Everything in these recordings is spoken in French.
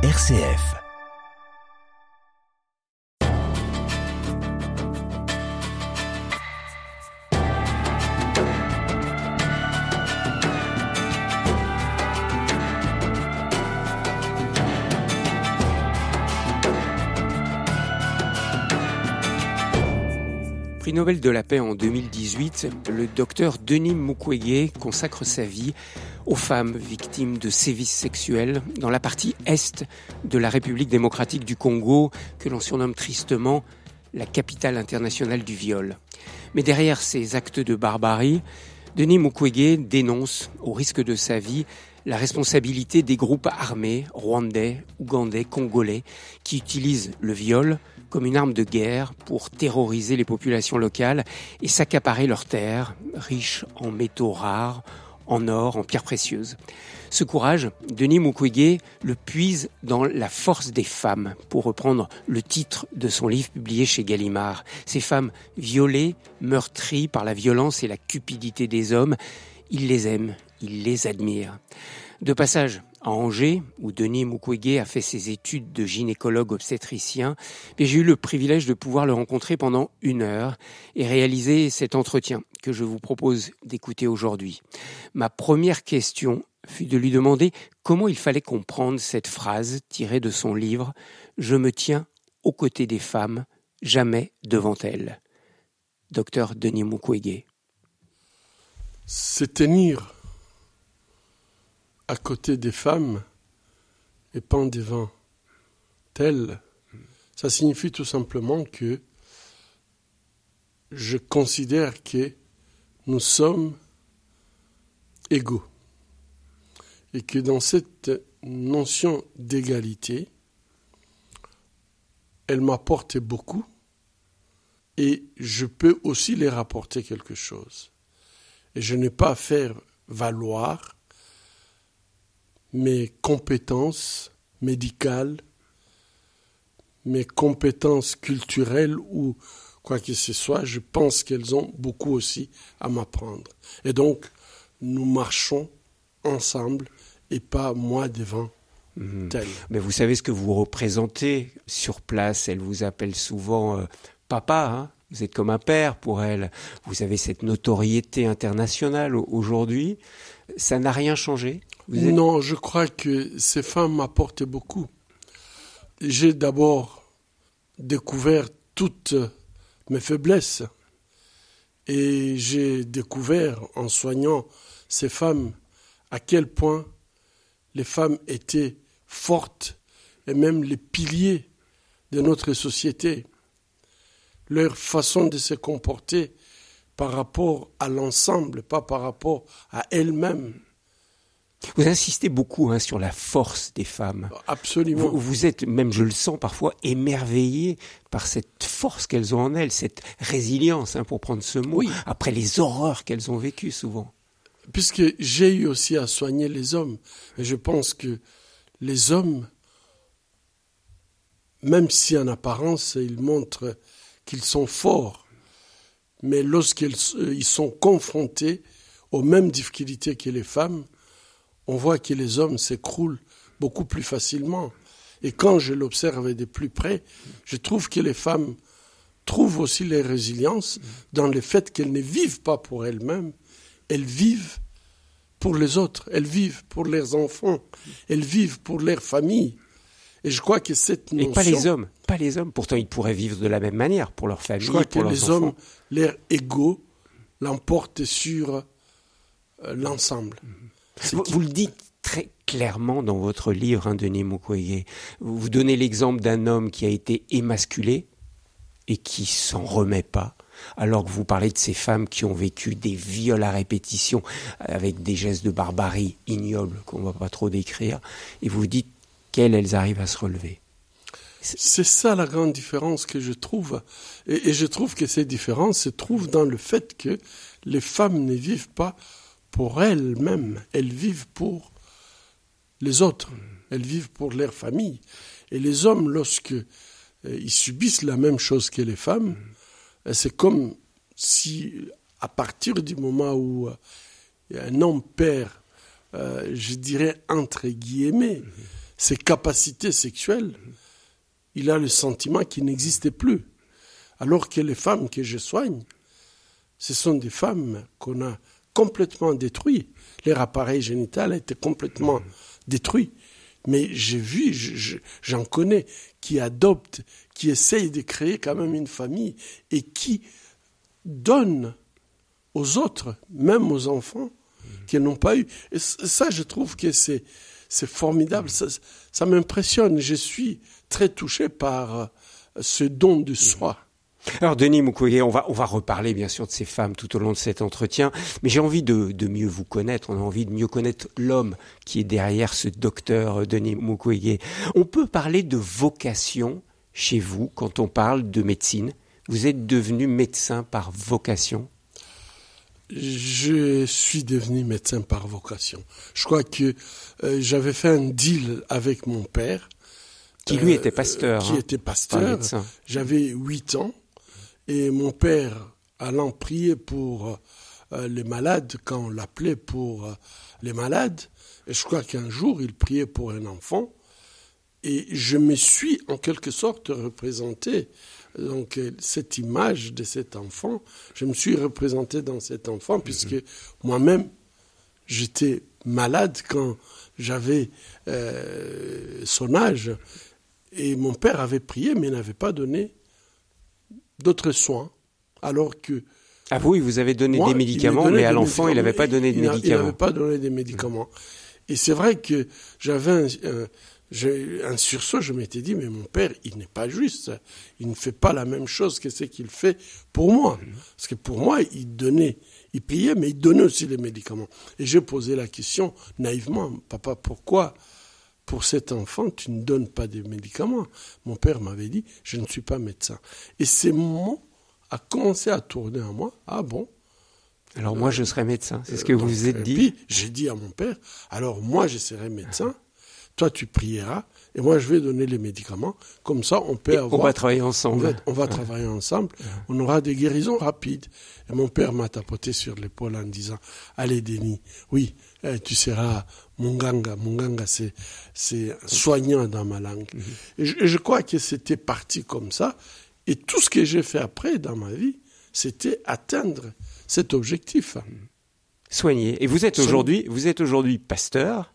RCF. Prix Nobel de la paix en 2018, le docteur Denis Mukwege consacre sa vie aux femmes victimes de sévices sexuels dans la partie est de la République démocratique du Congo, que l'on surnomme tristement la capitale internationale du viol. Mais derrière ces actes de barbarie, Denis Mukwege dénonce, au risque de sa vie, la responsabilité des groupes armés rwandais, ougandais, congolais, qui utilisent le viol comme une arme de guerre pour terroriser les populations locales et s'accaparer leurs terres, riches en métaux rares, en or, en pierres précieuses. Ce courage, Denis Mukwege le puise dans la force des femmes, pour reprendre le titre de son livre publié chez Gallimard. Ces femmes violées, meurtries par la violence et la cupidité des hommes, il les aime, il les admire. De passage à Angers, où Denis Mukwege a fait ses études de gynécologue obstétricien, j'ai eu le privilège de pouvoir le rencontrer pendant une heure et réaliser cet entretien que je vous propose d'écouter aujourd'hui. Ma première question fut de lui demander comment il fallait comprendre cette phrase tirée de son livre Je me tiens aux côtés des femmes, jamais devant elles. Docteur Denis Mukwege. C'est tenir à côté des femmes et pas devant elles. Ça signifie tout simplement que je considère que nous sommes égaux et que dans cette notion d'égalité, elle m'apporte beaucoup et je peux aussi les rapporter quelque chose. Et je n'ai pas à faire valoir mes compétences médicales, mes compétences culturelles ou quoi que ce soit, je pense qu'elles ont beaucoup aussi à m'apprendre. Et donc, nous marchons ensemble et pas moi devant tel. Mais vous savez ce que vous représentez sur place. Elle vous appelle souvent euh, papa. Hein vous êtes comme un père pour elle. Vous avez cette notoriété internationale au- aujourd'hui. Ça n'a rien changé. Non, je crois que ces femmes m'apportent beaucoup. J'ai d'abord découvert toutes mes faiblesses et j'ai découvert en soignant ces femmes à quel point les femmes étaient fortes et même les piliers de notre société. Leur façon de se comporter par rapport à l'ensemble, pas par rapport à elles-mêmes. Vous insistez beaucoup hein, sur la force des femmes. Absolument. Vous, vous êtes, même je le sens parfois, émerveillé par cette force qu'elles ont en elles, cette résilience, hein, pour prendre ce mot, Oui. après les horreurs qu'elles ont vécues souvent. Puisque j'ai eu aussi à soigner les hommes. Et je pense que les hommes, même si en apparence ils montrent qu'ils sont forts, mais lorsqu'ils euh, sont confrontés aux mêmes difficultés que les femmes, on voit que les hommes s'écroulent beaucoup plus facilement. Et quand je l'observe de plus près, je trouve que les femmes trouvent aussi leur résilience dans le fait qu'elles ne vivent pas pour elles-mêmes, elles vivent pour les autres, elles vivent pour leurs enfants, elles vivent pour leur famille. Et je crois que cette Et notion... pas les hommes, pas les hommes. Pourtant, ils pourraient vivre de la même manière pour leur famille, Je crois que leurs les enfants. hommes, leur ego, l'emportent sur euh, l'ensemble. C'est Vous, le dites très clairement dans votre livre, hein, Denis Mukwege. Vous donnez l'exemple d'un homme qui a été émasculé et qui s'en remet pas. Alors que vous parlez de ces femmes qui ont vécu des viols à répétition avec des gestes de barbarie ignobles qu'on va pas trop décrire, et vous dites qu'elles, elles arrivent à se relever. C'est ça la grande différence que je trouve. Et, et je trouve que ces différences se trouvent dans le fait que les femmes ne vivent pas pour elles-mêmes, elles vivent pour les autres, elles vivent pour leur famille. Et les hommes, lorsque euh, subissent la même chose que les femmes, euh, c'est comme si, à partir du moment où euh, un homme perd, je dirais entre guillemets, ses capacités sexuelles, il a le sentiment qu'il n'existait plus. Alors que les femmes que je soigne, ce sont des femmes qu'on a complètement détruites. Leur appareil génital a été complètement détruit. Mais j'ai vu, j'en connais, qui adoptent, qui essayent de créer quand même une famille et qui donnent aux autres, même aux enfants, qui n'ont pas eu. Et ça, je trouve que c'est, formidable. Ça, ça m'impressionne. Je suis très touché par ce don de soi. Alors Denis Mukwege, on va, on va reparler bien sûr de ces femmes tout au long de cet entretien, mais j'ai envie de, de, mieux vous connaître, on a envie de mieux connaître l'homme qui est derrière ce docteur euh, Denis Mukwege. On peut parler de vocation chez vous quand on parle de médecine. Vous êtes devenu médecin par vocation? Je suis devenu médecin par vocation. Je crois que euh, j'avais fait un deal avec mon père. Qui lui était pasteur. qui hein, était pasteur. J'avais huit ans. Et mon père, allant prier pour euh, les malades, quand on l'appelait pour euh, les malades, et je crois qu'un jour, il priait pour un enfant, et je me suis en quelque sorte représenté. Donc euh, cette image de cet enfant, je me suis représenté dans cet enfant, puisque moi-même, j'étais malade quand j'avais son âge, et mon père avait prié, mais n'avait pas donné d'autres soins, alors que... Ah oui, vous avez donné des médicaments, mais à l'enfant, il n'avait pas donné de médicaments. Il n'avait pas donné des médicaments. Et c'est vrai que j'avais un, un, sursaut, je m'étais dit, mais mon père, il n'est pas juste. Il ne fait pas la même chose que ce qu'il fait pour moi. Parce que pour moi, il donnait, il payait, mais il donnait aussi les médicaments. Et j'ai posé la question naïvement, papa, pourquoi pour cet enfant, tu ne donnes pas de médicaments. Mon père m'avait dit, je ne suis pas médecin. Et ces mots a commencé à tourner en moi. Ah bon? Alors moi, je serai médecin. C'est ce que vous vous êtes dit. Puis, j'ai dit à mon père, alors moi, je serai médecin. Toi, tu prieras et moi, je vais donner les médicaments. Comme ça, on peut avoir. On va travailler ensemble. On va, travailler ensemble. On aura des guérisons rapides. Et mon père m'a tapoté sur l'épaule en disant Allez, Denis, oui, eh, tu seras Munganga. Munganga, c'est, c'est soignant dans ma langue. Mhm. Et, je, crois que c'était parti comme ça. Et tout ce que j'ai fait après dans ma vie, c'était atteindre cet objectif. Soigner. Et vous êtes aujourd'hui, vous êtes aujourd'hui pasteur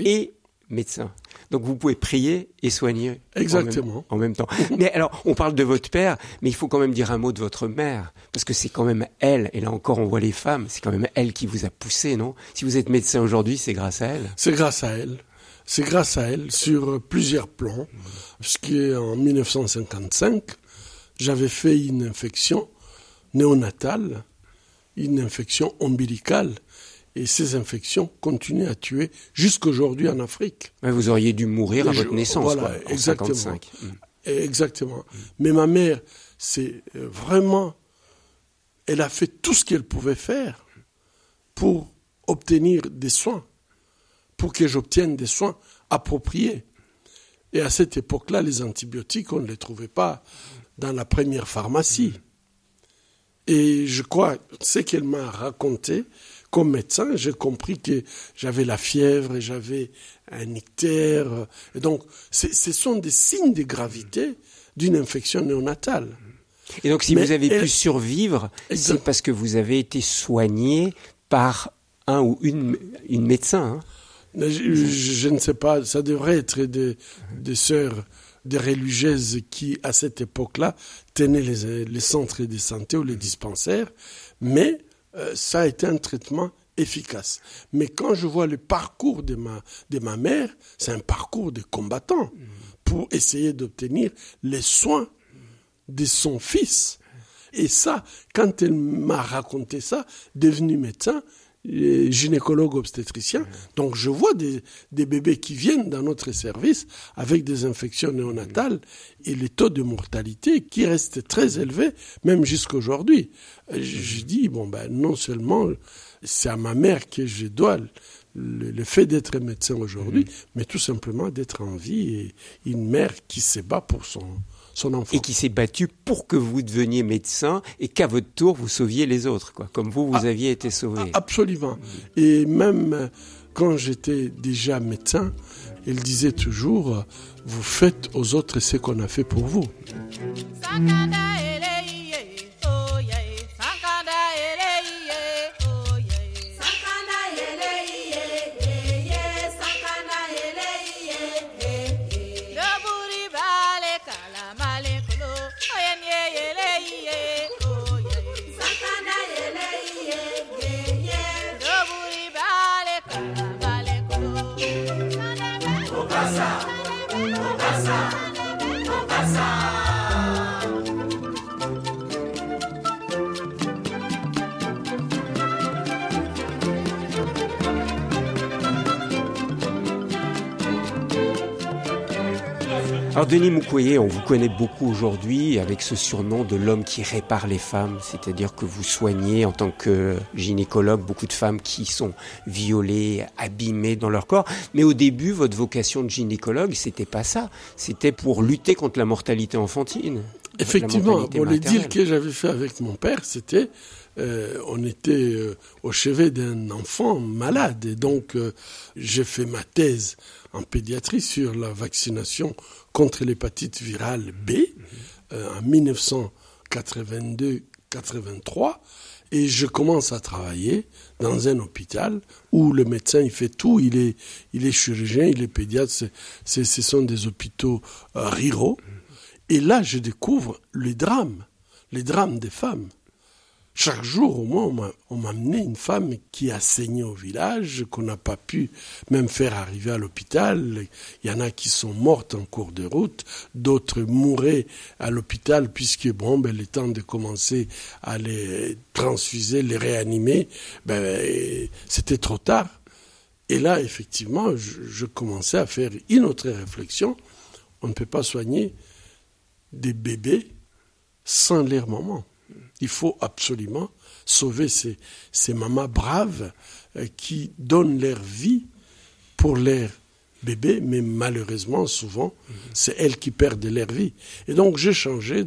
et médecin. Donc vous pouvez prier et soigner Exactement. En, même, temps. mais alors, on parle de votre père, mais il faut quand même dire un mot de votre mère, parce que c'est quand même elle, et là encore on voit les femmes, c'est quand même elle qui vous a poussé, non? Si vous êtes médecin aujourd'hui, c'est grâce à elle C'est grâce à elle. C'est grâce à elle sur plusieurs plans, en 1955, j'avais fait une infection néonatale, une infection ombilicale et ces infections continuent à tuer jusqu'aujourd'hui en Afrique. vous auriez dû mourir à votre naissance, voilà, quoi, exactement. Mm. Exactement. Mais ma mère, c'est euh, vraiment, elle a fait tout ce qu'elle pouvait faire pour obtenir des soins, pour que j'obtienne des soins appropriés. Et à cette époque-là, les antibiotiques, on ne les trouvait pas dans la première pharmacie. Et je crois, ce qu'elle m'a raconté, comme médecin, j'ai compris que j'avais la fièvre et j'avais un ictère. Et donc, ce sont des signes de gravité d'une infection néonatale. Et donc, si vous avez pu survivre, c'est parce que vous avez été soigné par un ou une, une médecin. Hein je, ne sais pas, ça devrait être des, des sœurs, des religieuses qui, à cette époque-là, tenaient les, les centres de santé ou les dispensaires, mais ça a été un traitement efficace. Mais quand je vois le parcours de ma, de ma mère, c'est un parcours de combattant pour essayer d'obtenir les soins de son fils. Et ça, quand elle m'a raconté ça, devenu médecin, gynécologue obstétricien. Donc je vois des, des, bébés qui viennent dans notre service avec des infections néonatales et les taux de mortalité qui restent très élevés, même jusqu'aujourd'hui. Je dis, bon, ben, non seulement c'est à ma mère que je dois le, fait d'être médecin aujourd'hui, mais tout simplement d'être en vie et une mère qui se bat pour son, et qui s'est battu pour que vous deveniez médecin et qu'à votre tour vous sauviez les autres, quoi, comme vous, vous ah, aviez été sauvé. Absolument. Et même euh, quand j'étais déjà médecin, Il disait toujours, vous faites aux autres ce qu'on a fait pour vous. Alors Denis Mukwege, on vous connaît beaucoup aujourd'hui avec ce surnom de l'homme qui répare les femmes, c'est-à-dire que vous soignez en tant que gynécologue beaucoup de femmes qui sont violées, abîmées dans leur corps. Mais au début, votre vocation de gynécologue, c'était pas ça. C'était pour lutter contre la mortalité enfantine. Effectivement, pour le deal que j'avais fait avec mon père, c'était euh, on était euh, au chevet d'un enfant malade. Et donc euh, j'ai fait ma thèse en pédiatrie sur la vaccination contre l'hépatite virale B en 1982-83 et je commence à travailler dans un hôpital où le médecin il fait tout, il est, il est chirurgien, il est pédiatre, ce sont des hôpitaux ruraux. Et là, je découvre les drames, les drames des femmes. Chaque jour, au moins, on m'a amené une femme qui a saigné au village, qu'on n'a pas pu même faire arriver à l'hôpital. Il y en a qui sont mortes en cours de route, d'autres mouraient à l'hôpital puisque, bon, ben, le temps de commencer à les transfuser, les réanimer, ben, c'était trop tard. Et là, effectivement, je, je commençais à faire une autre réflexion. On ne peut pas soigner des bébés sans leur maman. Il faut absolument sauver ces, ces mamans braves euh, qui donnent leur vie pour leurs bébés, mais malheureusement, souvent, c'est elles qui perdent leur vie. Et donc, j'ai changé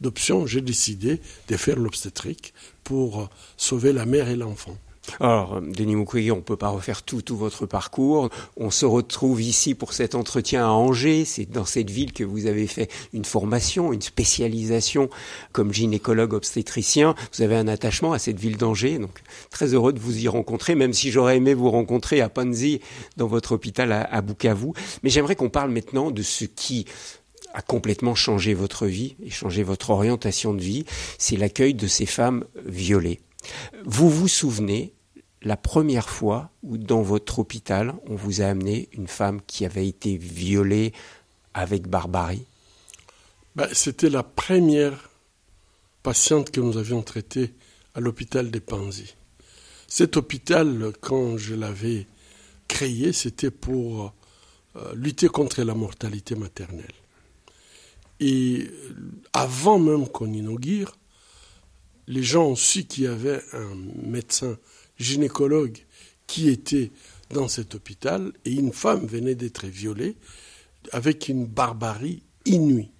d'option, j'ai décidé de faire l'obstétrique pour sauver la mère et l'enfant. Alors, Denis Mukwege, on ne peut pas refaire tout, tout votre parcours. On se retrouve ici pour cet entretien à Angers. C'est dans cette ville que vous avez fait une formation, une spécialisation comme gynécologue obstétricien. Vous avez un attachement à cette ville d'Angers. Donc, très heureux de vous y rencontrer, même si j'aurais aimé vous rencontrer à Panzi, dans votre hôpital à, à Bukavu. Mais j'aimerais qu'on parle maintenant de ce qui a complètement changé votre vie et changé votre orientation de vie. C'est l'accueil de ces femmes violées. Vous vous souvenez la première fois où dans votre hôpital, on vous a amené une femme qui avait été violée avec barbarie? Ben, C'était la première patiente que nous avions traitée à l'hôpital des Panzi. Cet hôpital, quand je l'avais créé, c'était pour euh, lutter contre la mortalité maternelle. Et avant même qu'on inaugure, les gens ont su qu'il y avait un médecin gynécologue qui était dans cet hôpital et une femme venait d'être violée avec une barbarie inouïe.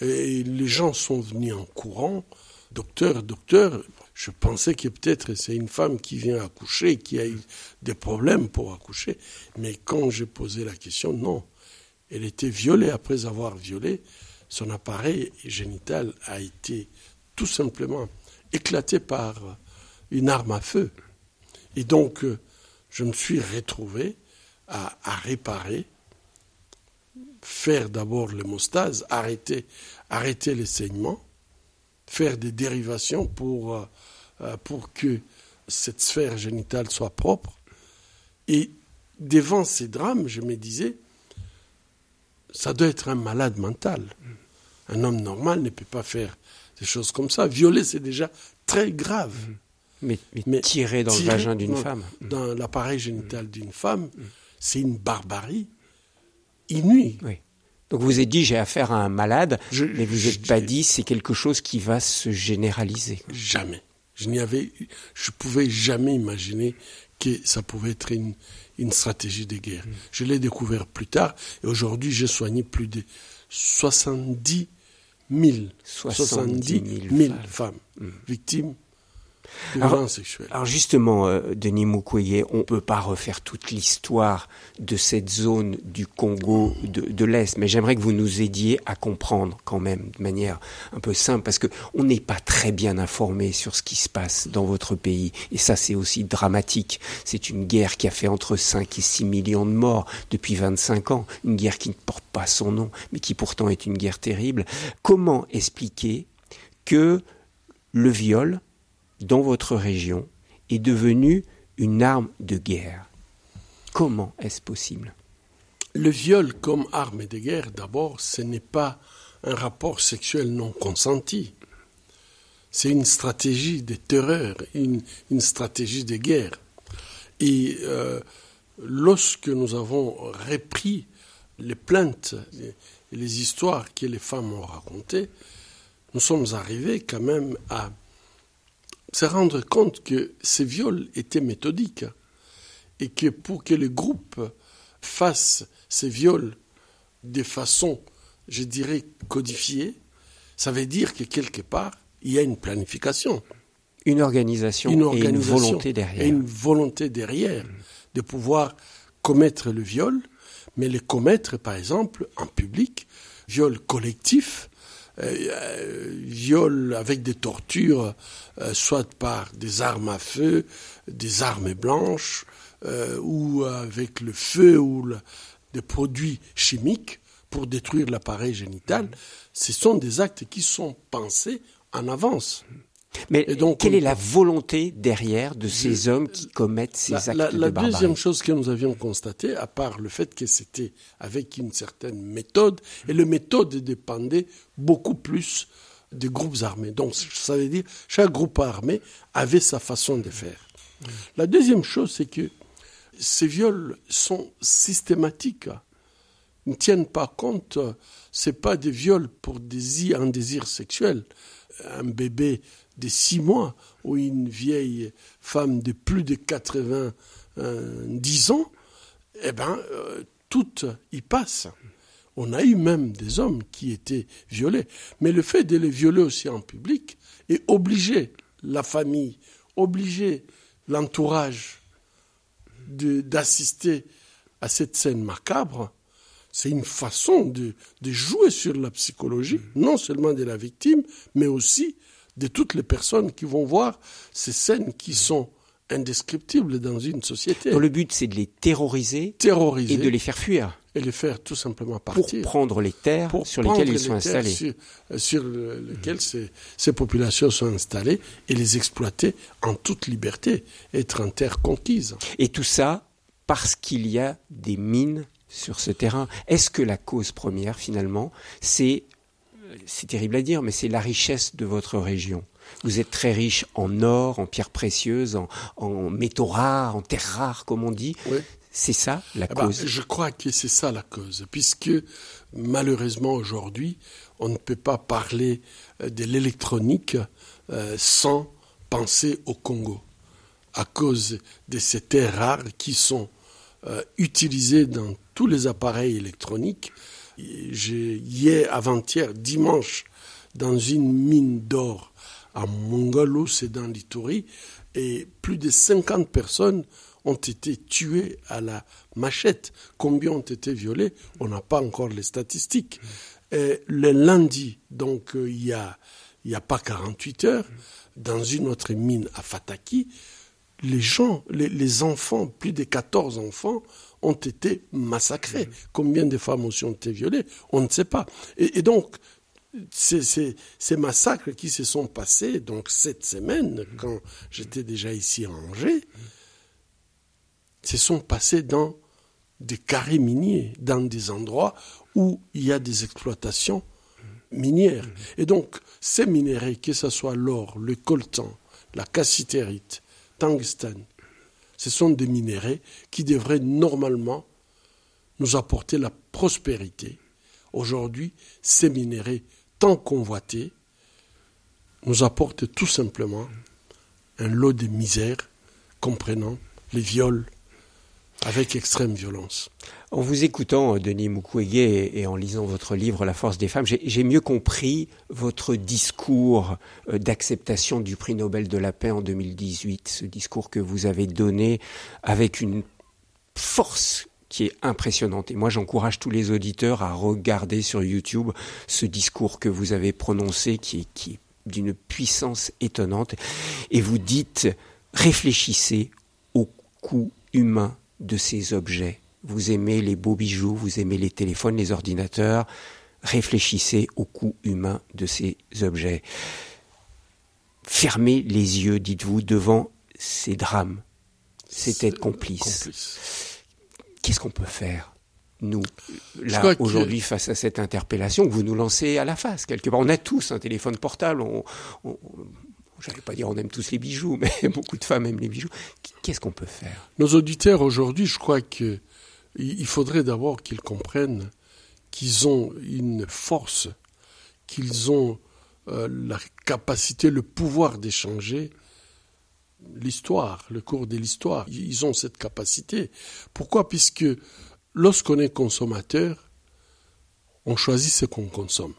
Et les gens sont venus en courant, docteur, docteur, je pensais que peut-être c'est une femme qui vient accoucher, qui a eu des problèmes pour accoucher. Mais quand j'ai posé la question, non. Elle était violée après avoir violé. Son appareil génital a été tout simplement éclaté par une arme à feu. Et donc, euh, je me suis retrouvé à, réparer, faire d'abord l'hémostase, arrêter, arrêter les saignements, faire des dérivations euh, euh, pour que cette sphère génitale soit propre. Et devant ces drames, je me disais, ça doit être un malade mental. Un homme normal ne peut pas faire des choses comme ça. Violer, c'est déjà très grave. Mais, tirer dans le vagin d'une femme. Dans l'appareil génital d'une femme, c'est une barbarie inouïe. Oui. Donc vous avez dit j'ai affaire à un malade, mais vous n'êtes pas dit c'est quelque chose qui va se généraliser. Jamais. Je n'y avais, je pouvais jamais imaginer que ça pouvait être une, une stratégie de guerre. Mm. Je l'ai découvert plus tard et aujourd'hui j'ai soigné plus de 70 000, 70 000 femmes, mm. victimes alors, justement, euh, Denis Mukwege, on ne peut pas refaire toute l'histoire de cette zone du Congo de, de l'Est, mais j'aimerais que vous nous aidiez à comprendre quand même de manière un peu simple, parce que on n'est pas très bien informé sur ce qui se passe dans votre pays, et ça c'est aussi dramatique. C'est une guerre qui a fait entre 5 et 6 millions de morts depuis 25 ans, une guerre qui ne porte pas son nom, mais qui pourtant est une guerre terrible. Comment expliquer que le viol dans votre région est devenu une arme de guerre. Comment est-ce possible? Le viol comme arme de guerre, d'abord, ce n'est pas un rapport sexuel non consenti. C'est une stratégie de terreur, une, stratégie de guerre. Et euh, lorsque nous avons repris les plaintes et les histoires que les femmes ont racontées, nous sommes arrivés quand même à se rendre compte que ces viols étaient méthodiques et que pour que le groupe fasse ces viols de façon, je dirais, codifiée, ça veut dire que quelque part, il y a une planification. Une organisation, et une volonté derrière. Et une volonté derrière de pouvoir commettre le viol, mais le commettre, par exemple, en public, viol collectif, viol avec des tortures, euh, soit par des armes à feu, des armes blanches, euh, ou avec le feu ou des produits chimiques pour détruire l'appareil génital. Ce sont des actes qui sont pensés en avance. Mais donc, quelle est la volonté derrière de ces hommes qui commettent ces actes la, la, de barbarie La deuxième chose que nous avions constatée, à part le fait que c'était avec une certaine méthode, et la méthode dépendait beaucoup plus des groupes armés. Donc ça veut dire chaque groupe armé avait sa façon de faire. La deuxième chose, c'est que ces viols sont systématiques. Ils ne tiennent pas compte, c'est pas des viols pour un désir sexuel. Un bébé de six mois ou une vieille femme de plus de 90 euh, ans, eh bien, euh, tout y passe. On a eu même des hommes qui étaient violés. Mais le fait de les violer aussi en public et obliger la famille, obliger l'entourage d'assister à cette scène macabre, c'est une façon de, jouer sur la psychologie, non seulement de la victime, mais aussi de toutes les personnes qui vont voir ces scènes qui sont indescriptibles dans une société. le but, c'est de les terroriser, terroriser et de les faire fuir. Et les faire tout simplement partir. Pour prendre les terres sur lesquelles ils sont installés. Sur, euh, sur lesquelles ces, ces, populations sont installées et les exploiter en toute liberté, être en terre conquise. Et tout ça parce qu'il y a des mines sur ce terrain. Est-ce que la cause première, finalement, c'est c'est terrible à dire, mais c'est la richesse de votre région. Vous êtes très riche en or, en pierres précieuses, en, métaux rares, en terres rares, comme on dit. C'est ça la eh ben, cause Je crois que c'est ça la cause, puisque malheureusement aujourd'hui, on ne peut pas parler euh, de l'électronique euh, sans penser au Congo, à cause de ces terres rares qui sont euh, utilisées dans tous les appareils électroniques hier, avant-hier, dimanche, dans une mine d'or à Mongolo, c'est dans l'Itourie, et plus de 50 personnes ont été tuées à la machette. Combien ont été violées On n'a pas encore les statistiques. Et le lundi, donc euh, il n'y a, y a pas 48 heures, dans une autre mine à Fataki, les gens, les enfants, plus de 14 enfants, ont été massacrés. Mhm. Combien de femmes aussi ont été violées On ne sait pas. Et, donc, ces, massacres qui se sont passés, donc cette semaine, mhm. quand j'étais déjà ici à Angers, se sont passés dans des carrés miniers, dans des endroits où il y a des exploitations minières. Et donc, ces minéraux, que ce soit l'or, le coltan, la cassitérite, tungstène, ce sont des minéraux qui devraient normalement nous apporter la prospérité. Aujourd'hui, ces minéraux, tant convoités, nous apportent tout simplement un lot de misère comprenant les viols avec extrême violence. En vous écoutant, Denis Mukwege, et en lisant votre livre La force des femmes, j'ai mieux compris votre discours euh, d'acceptation du prix Nobel de la paix en 2018, ce discours que vous avez donné avec une force qui est impressionnante. Et moi, j'encourage tous les auditeurs à regarder sur YouTube ce discours que vous avez prononcé, qui est, qui est d'une puissance étonnante. Et vous dites, réfléchissez au coût humain de ces objets vous aimez les beaux bijoux, vous aimez les téléphones, les ordinateurs, réfléchissez au coût humain de ces objets. Fermez les yeux, dites-vous, devant ces drames, ces têtes complices. Qu'est-ce qu'on peut faire nous, là, aujourd'hui, face à cette interpellation que vous nous lancez à la face, quelque part? On a tous un téléphone portable, on, on, j'allais pas dire on aime tous les bijoux, mais beaucoup de femmes aiment les bijoux. Qu'est-ce qu'on peut faire? Nos auditeurs aujourd'hui, je crois que il faudrait d'abord qu'ils comprennent qu'ils ont une force, qu'ils ont euh, la capacité, le pouvoir d'échanger l'histoire, le cours de l'histoire. Ils ont cette capacité. Pourquoi? Puisque lorsqu'on est consommateur, on choisit ce qu'on consomme.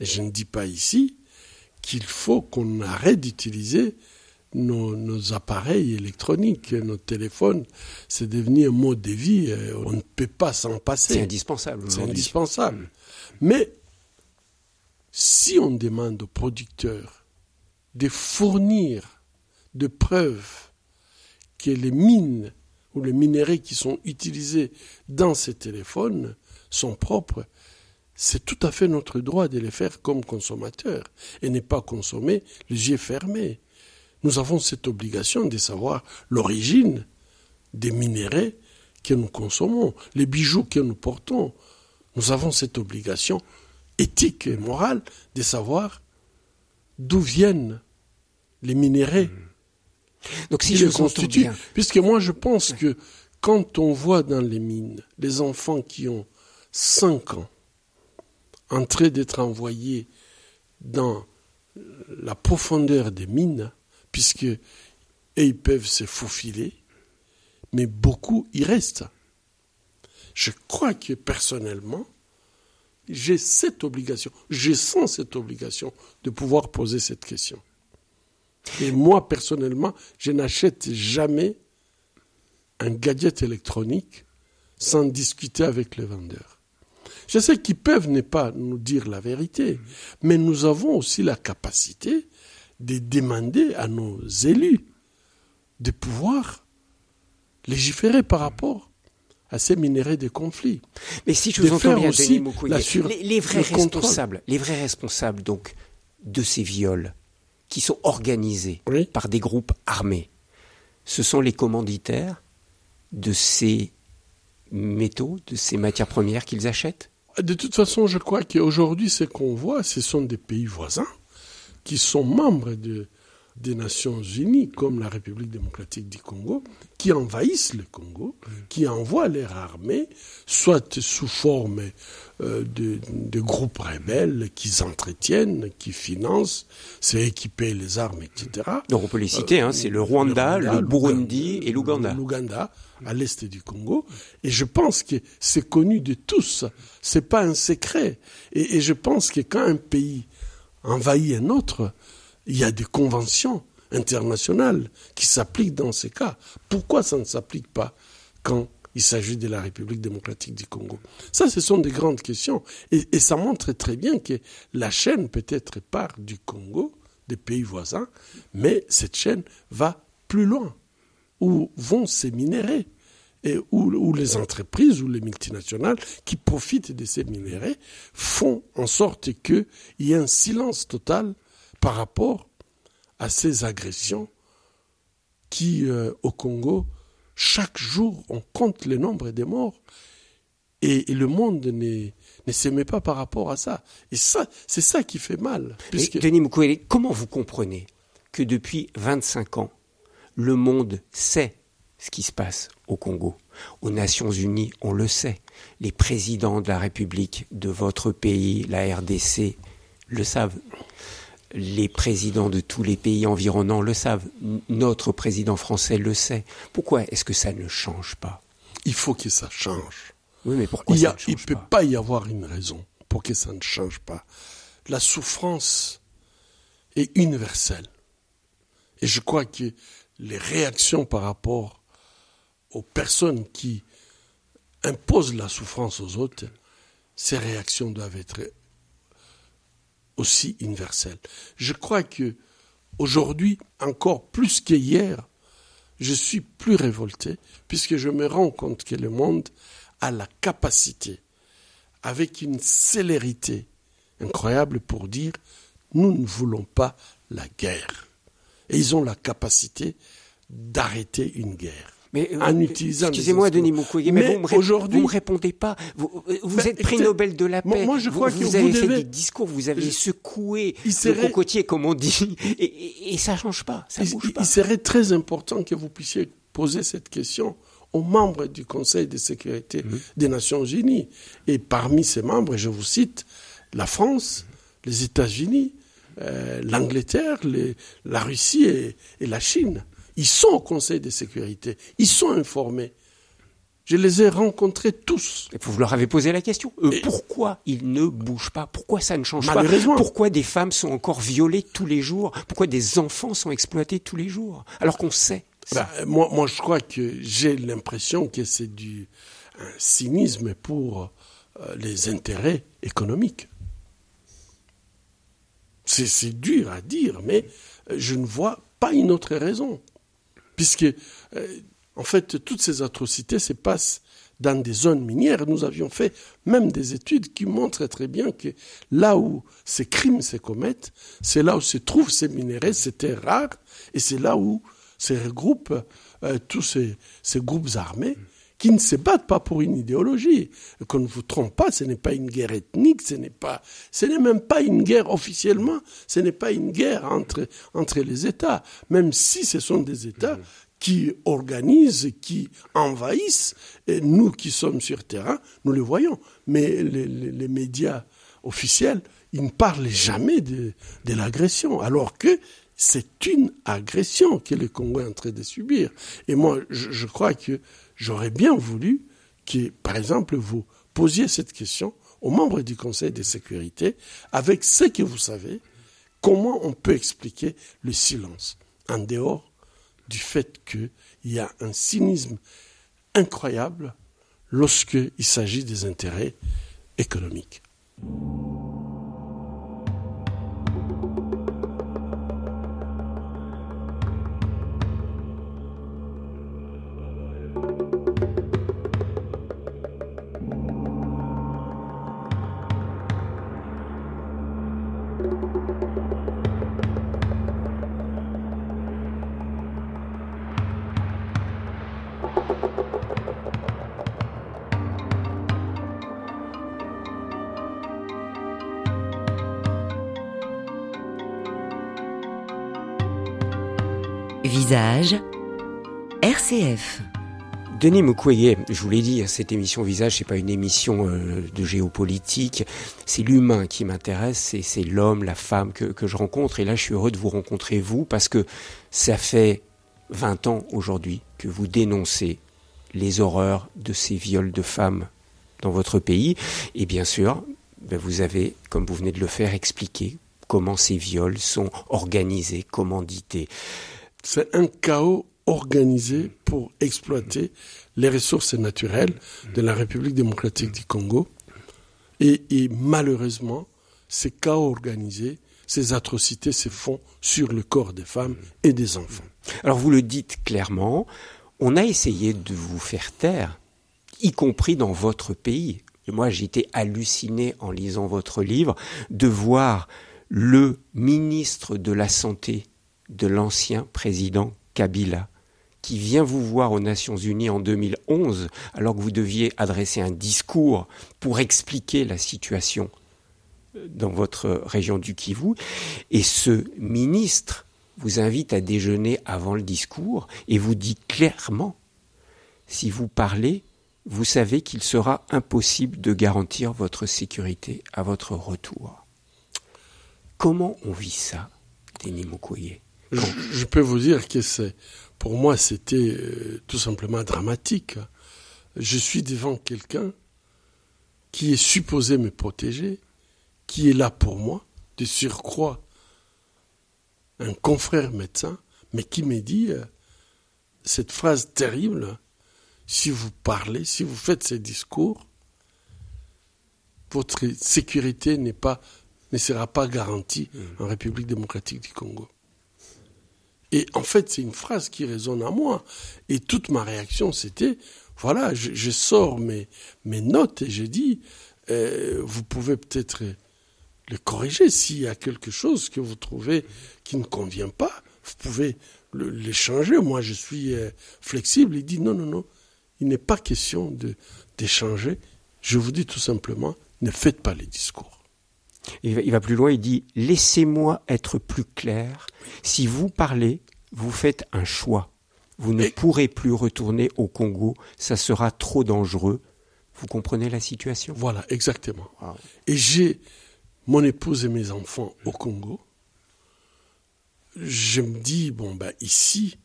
Et je ne dis pas ici qu'il faut qu'on arrête d'utiliser nos, appareils électroniques, nos téléphones, c'est devenu un mode de vie. On ne peut pas s'en passer. C'est indispensable. C'est indispensable. Mais si on demande aux producteurs de fournir de preuves que les mines ou les minéraux qui sont utilisés dans ces téléphones sont propres, c'est tout à fait notre droit de les faire comme consommateurs et ne pas consommer les yeux fermés. Nous avons cette obligation de savoir l'origine des minéraux que nous consommons, les bijoux que nous portons. Nous avons cette obligation éthique et morale de savoir d'où viennent les minéraux. Mmh. Donc si je constitue, bien. puisque moi je pense que quand on voit dans les mines les enfants qui ont 5 ans en train d'être envoyés dans la profondeur des mines, puisque ils peuvent se faufiler, mais beaucoup y restent. Je crois que personnellement, j'ai cette obligation, je sens cette obligation de pouvoir poser cette question. Et moi, personnellement, je n'achète jamais un gadget électronique sans discuter avec le vendeur. Je sais qu'ils peuvent ne pas nous dire la vérité, mais nous avons aussi la capacité de demander à nos élus de pouvoir légiférer par rapport à ces minéraux de conflit. Mais si je vous entends bien, aussi les, les, vrais responsables, les vrais responsables donc de ces viols qui sont organisés par des groupes armés, ce sont les commanditaires de ces métaux, de ces matières premières qu'ils achètent? De toute façon, je crois qu'aujourd'hui, ce qu'on voit, ce sont des pays voisins qui sont membres des Nations Unies, comme la République démocratique du Congo, qui envahissent le Congo, qui envoient leur armée, soit sous forme euh, de, groupes rebelles qu'ils entretiennent, qui financent, c'est équiper les armes, etc. Donc on peut les citer, hein, c'est le Rwanda, le, Burundi et l'Ouganda. L'Ouganda, à l'est du Congo. Et je pense que c'est connu de tous. C'est pas un secret. Et, et je pense que quand un pays envahit un autre, il y a des conventions internationales qui s'appliquent dans ces cas. Pourquoi ça ne s'applique pas quand il s'agit de la République démocratique du Congo? Ça, ce sont des grandes questions. Et, ça montre très bien que la chaîne peut-être part du Congo, des pays voisins, mais cette chaîne va plus loin. Où vont ces minéraux et où, les entreprises ou les multinationales qui profitent de ces minéraux font en sorte qu'il y ait un silence total par rapport à ces agressions qui, euh, au Congo, chaque jour, on compte le nombre des morts et, le monde ne s'émet pas par rapport à ça. Et ça, c'est ça qui fait mal. Puisque... Denis Mukwege, comment vous comprenez que depuis 25 ans, le monde sait ce qui se passe au Congo. Aux Nations Unies, on le sait. Les présidents de la République de votre pays, la RDC, le savent. Les présidents de tous les pays environnants le savent. Notre président français le sait. Pourquoi est-ce que ça ne change pas? Il faut que ça change. Oui, mais pourquoi il ça ne Il ne peut pas y avoir une raison pour que ça ne change pas. La souffrance est universelle. Et je crois que les réactions par rapport aux personnes qui imposent la souffrance aux autres, ces réactions doivent être aussi universelles. Je crois que aujourd'hui, encore plus qu'hier, je suis plus révolté puisque je me rends compte que le monde a la capacité, avec une célérité incroyable pour dire nous ne voulons pas la guerre. Et ils ont la capacité d'arrêter une guerre. Mais euh, en utilisant excusez-moi, Denis. Mukwege, mais, Mais vous me, ré- aujourd'hui- vous me répondez pas. Vous, euh, vous Ben, êtes prix Nobel de la paix. moi, je vous, crois vous que avez vous fait devez- des discours, vous avez secoué Il le serait- cocotier, comme on dit, et, et, et ça change pas, ça il, bouge pas. il serait très important que vous puissiez poser cette question aux membres du Conseil de sécurité Mhm. des Nations Unies. Et parmi ces membres, je vous cite la France, les États-Unis, euh, l'Angleterre, la Russie et, et la Chine. Ils sont au Conseil de sécurité. Ils sont informés. Je les ai rencontrés tous. Et Vous leur avez posé la question. Et- pourquoi ils ne bougent pas? Pourquoi ça ne change pas? Pourquoi des femmes sont encore violées tous les jours? Pourquoi des enfants sont exploités tous les jours? Alors qu'on sait. Ben, moi, moi, je crois que j'ai l'impression que c'est du un cynisme pour euh, les intérêts économiques. C'est, c'est dur à dire, mais euh, je ne vois pas une autre raison. Puisque, euh, en fait, toutes ces atrocités se passent dans des zones minières. Nous avions fait même des études qui montrent très bien que là où ces crimes se commettent, c'est là où se trouvent ces minéraux, c'est terres rares, et c'est là où se regroupent euh, tous ces, ces groupes armés qui ne se battent pas pour une idéologie. Qu'on ne vous trompe pas, ce n'est pas une guerre ethnique, ce n'est pas, ce n'est même pas une guerre officiellement, ce n'est pas une guerre entre, entre les États, même si ce sont des États qui organisent, qui envahissent, et nous qui sommes sur terrain, nous le voyons. Mais les, les- les médias officiels, ils ne parlent jamais de, de l'agression, alors que c'est une agression que le Congo est en train de subir. Et moi, je, je crois que j'aurais bien voulu que, par exemple, vous posiez cette question aux membres du Conseil de sécurité avec ce que vous savez, comment on peut expliquer le silence en dehors du fait qu'il y a un cynisme incroyable lorsqu'il s'agit des intérêts économiques. Visage RCF. Denis Mukwege, je vous l'ai dit, cette émission Visage, c'est pas une émission euh, de géopolitique, c'est l'humain qui m'intéresse, c'est, l'homme, la femme que, que je rencontre. Et là, je suis heureux de vous rencontrer, vous, parce que ça fait 20 ans aujourd'hui que vous dénoncez les horreurs de ces viols de femmes dans votre pays. Et bien sûr, ben, vous avez, comme vous venez de le faire, expliqué comment ces viols sont organisés, commandités. C'est un chaos organisé pour exploiter les ressources naturelles de la République démocratique du Congo. Et, malheureusement, ces chaos organisés, ces atrocités se font sur le corps des femmes et des enfants. Alors vous le dites clairement, on a essayé de vous faire taire, y compris dans votre pays. Moi, été halluciné en lisant votre livre de voir le ministre de la Santé de l'ancien président Kabila qui vient vous voir aux Nations Unies en 2011 alors que vous deviez adresser un discours pour expliquer la situation dans votre région du Kivu. Et ce ministre vous invite à déjeuner avant le discours et vous dit clairement, si vous parlez, vous savez qu'il sera impossible de garantir votre sécurité à votre retour. Comment on vit ça, Denis Mukwege? Je, je peux vous dire que c'est, pour moi, c'était euh, tout simplement dramatique. je suis devant quelqu'un qui est supposé me protéger, qui est là pour moi, de surcroît un confrère médecin, mais qui me dit euh, cette phrase terrible, si vous parlez, si vous faites ces discours, votre sécurité n'est pas, ne sera pas garantie en République démocratique du Congo. Et en fait, c'est une phrase qui résonne à moi. Et toute ma réaction, c'était, voilà, je, sors mes, mes notes et je dis, euh, vous pouvez peut-être le corriger s'il y a quelque chose que vous trouvez qui ne convient pas. Vous pouvez les changer. Moi, je suis euh, flexible. Il dit, non, non, non, il n'est pas question d'échanger. Je vous dis tout simplement, ne faites pas les discours. Il va, plus loin, il dit Laissez-moi être plus clair. Si vous parlez, vous faites un choix. Vous ne pourrez plus retourner au Congo, ça sera trop dangereux. Vous comprenez la situation? Voilà, exactement. Et j'ai mon épouse et mes enfants au Congo. Je me dis, bon, ben ici,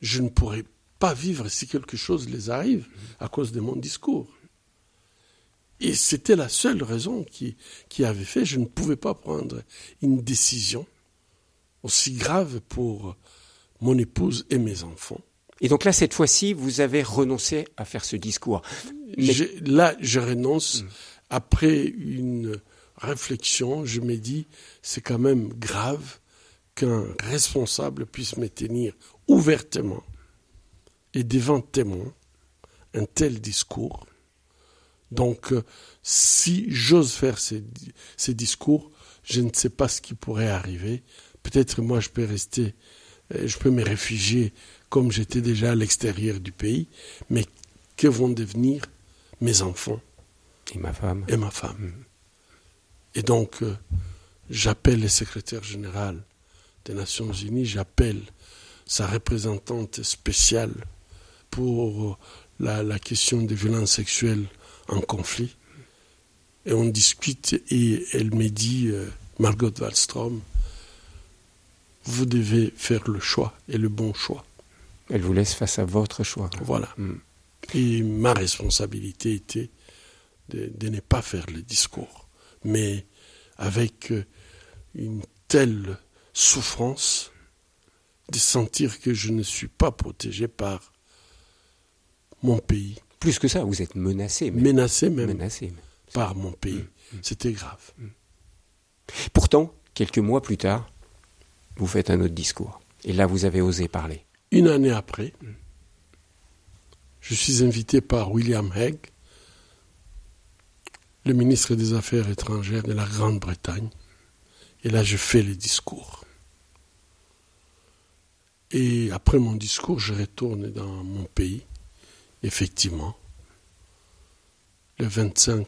je ne pourrai pas vivre si quelque chose les arrive à cause de mon discours. Et c'était la seule raison qui, qui avait fait, je ne pouvais pas prendre une décision aussi grave pour mon épouse et mes enfants. Et donc là, cette fois-ci, vous avez renoncé à faire ce discours. Là, je renonce. Mmh. Après une réflexion, je me dis, c'est quand même grave qu'un responsable puisse me tenir ouvertement et devant témoins un tel discours donc, euh, si j'ose faire ces, discours, je ne sais pas ce qui pourrait arriver. Peut-être moi, je peux rester, euh, je peux me réfugier comme j'étais déjà à l'extérieur du pays, mais que vont devenir mes enfants Et ma femme. Et ma femme. Mm. Et donc, euh, j'appelle le secrétaire général des Nations Unies, j'appelle sa représentante spéciale pour la question des violences sexuelles en conflit. Et on discute et elle me dit, euh, Margot Wallström, vous devez faire le choix et le bon choix. Elle vous laisse face à votre choix. Voilà. Hmm. Et ma responsabilité était de, de, ne pas faire le discours, mais avec euh, une telle souffrance de sentir que je ne suis pas protégé par mon pays. Plus que ça, vous êtes menacé. Menacé même. Menacé. Par mon pays. Mm, mm. C'était grave. Mm. Pourtant, quelques mois plus tard, vous faites un autre discours. Et là, vous avez osé parler. Une année après, je suis invité par William Hague, le ministre des Affaires étrangères de la Grande-Bretagne. Et là, je fais le discours. Et après mon discours, je retourne dans mon pays effectivement, le 25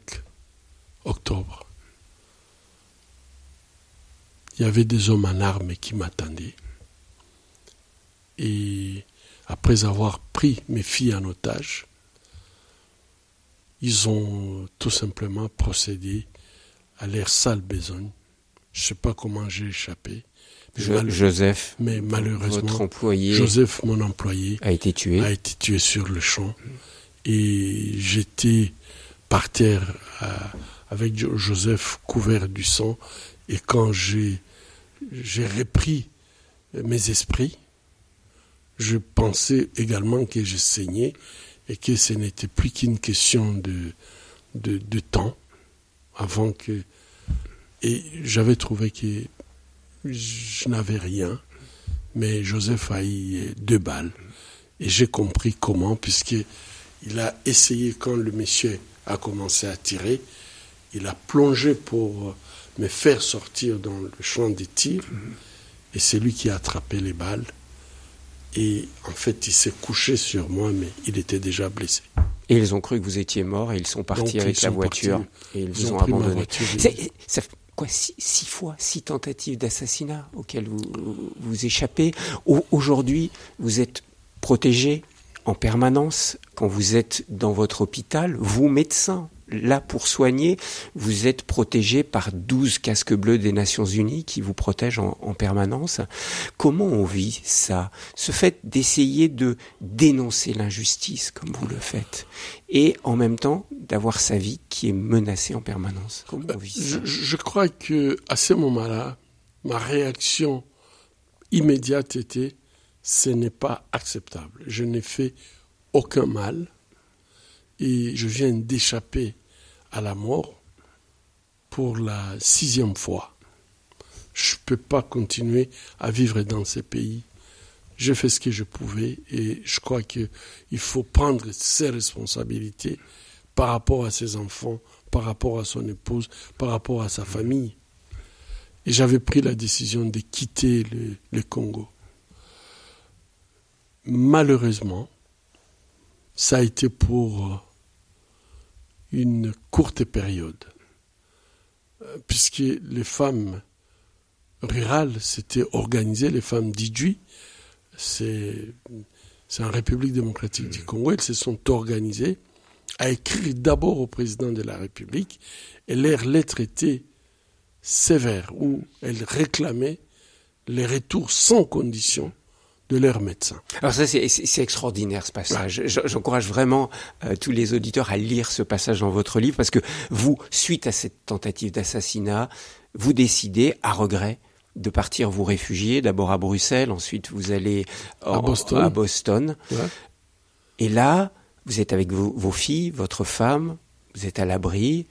octobre, il y avait des hommes en armes qui m'attendaient. Et après avoir pris mes filles en otage, ils ont tout simplement procédé à leur sale besogne. Je ne sais pas comment j'ai échappé. Joseph, mais malheureusement, votre employé, Joseph, mon employé, a été tué. A été tué sur le champ. Et j'étais par terre euh, avec Joseph couvert du sang. Et quand j'ai j'ai repris mes esprits, je pensais également que je saignais et que ce n'était plus qu'une question de, de, de temps avant que. Et j'avais trouvé que je n'avais rien, mais Joseph a eu deux balles. Et j'ai compris comment, puisqu'il a essayé, quand le monsieur a commencé à tirer, il a plongé pour me faire sortir dans le champ des tirs, et c'est lui qui a attrapé les balles. Et en fait, il s'est couché sur moi, mais il était déjà blessé. Et ils ont cru que vous étiez mort et ils sont partis avec la voiture et ils, vous ont, abandonné quoi, six, fois, six tentatives d'assassinat auxquelles vous, vous échappez. Aujourd'hui, vous êtes protégé en permanence quand vous êtes dans votre hôpital, vous médecins, là pour soigner, vous êtes protégé par 12 casques bleus des Nations Unies qui vous protègent en, en permanence. Comment on vit ça? Ce fait d'essayer de dénoncer l'injustice comme vous le faites et en même temps d'avoir sa vie qui est menacée en permanence. Comment on vit ça? Je, je crois que à ce moment-là, ma réaction immédiate était ce n'est pas acceptable. Je n'ai fait aucun mal et je viens d'échapper à la mort pour la sixième fois. Je ne peux pas continuer à vivre dans ces pays. J'ai fait ce que je pouvais et je crois qu'il faut prendre ses responsabilités par rapport à ses enfants, par rapport à son épouse, par rapport à sa famille. Et j'avais pris la décision de quitter le Congo. Malheureusement, ça a été pour une courte période, puisque les femmes rurales s'étaient organisées, les femmes d'Idjui, c'est en République démocratique du Congo, elles se sont organisées à écrire d'abord au président de la République, et leur lettre était sévère, où elles réclamaient les retours sans condition de leurs médecins. Alors ça, c'est extraordinaire ce passage. J'encourage vraiment euh, tous les auditeurs à lire ce passage dans votre livre parce que vous, suite à cette tentative d'assassinat, vous décidez, à regret, de partir vous réfugier, d'abord à Bruxelles, ensuite vous allez en- À Boston. à Boston. Ouais. Et là, vous êtes avec vos, vos filles, votre femme, vous êtes à l'abri.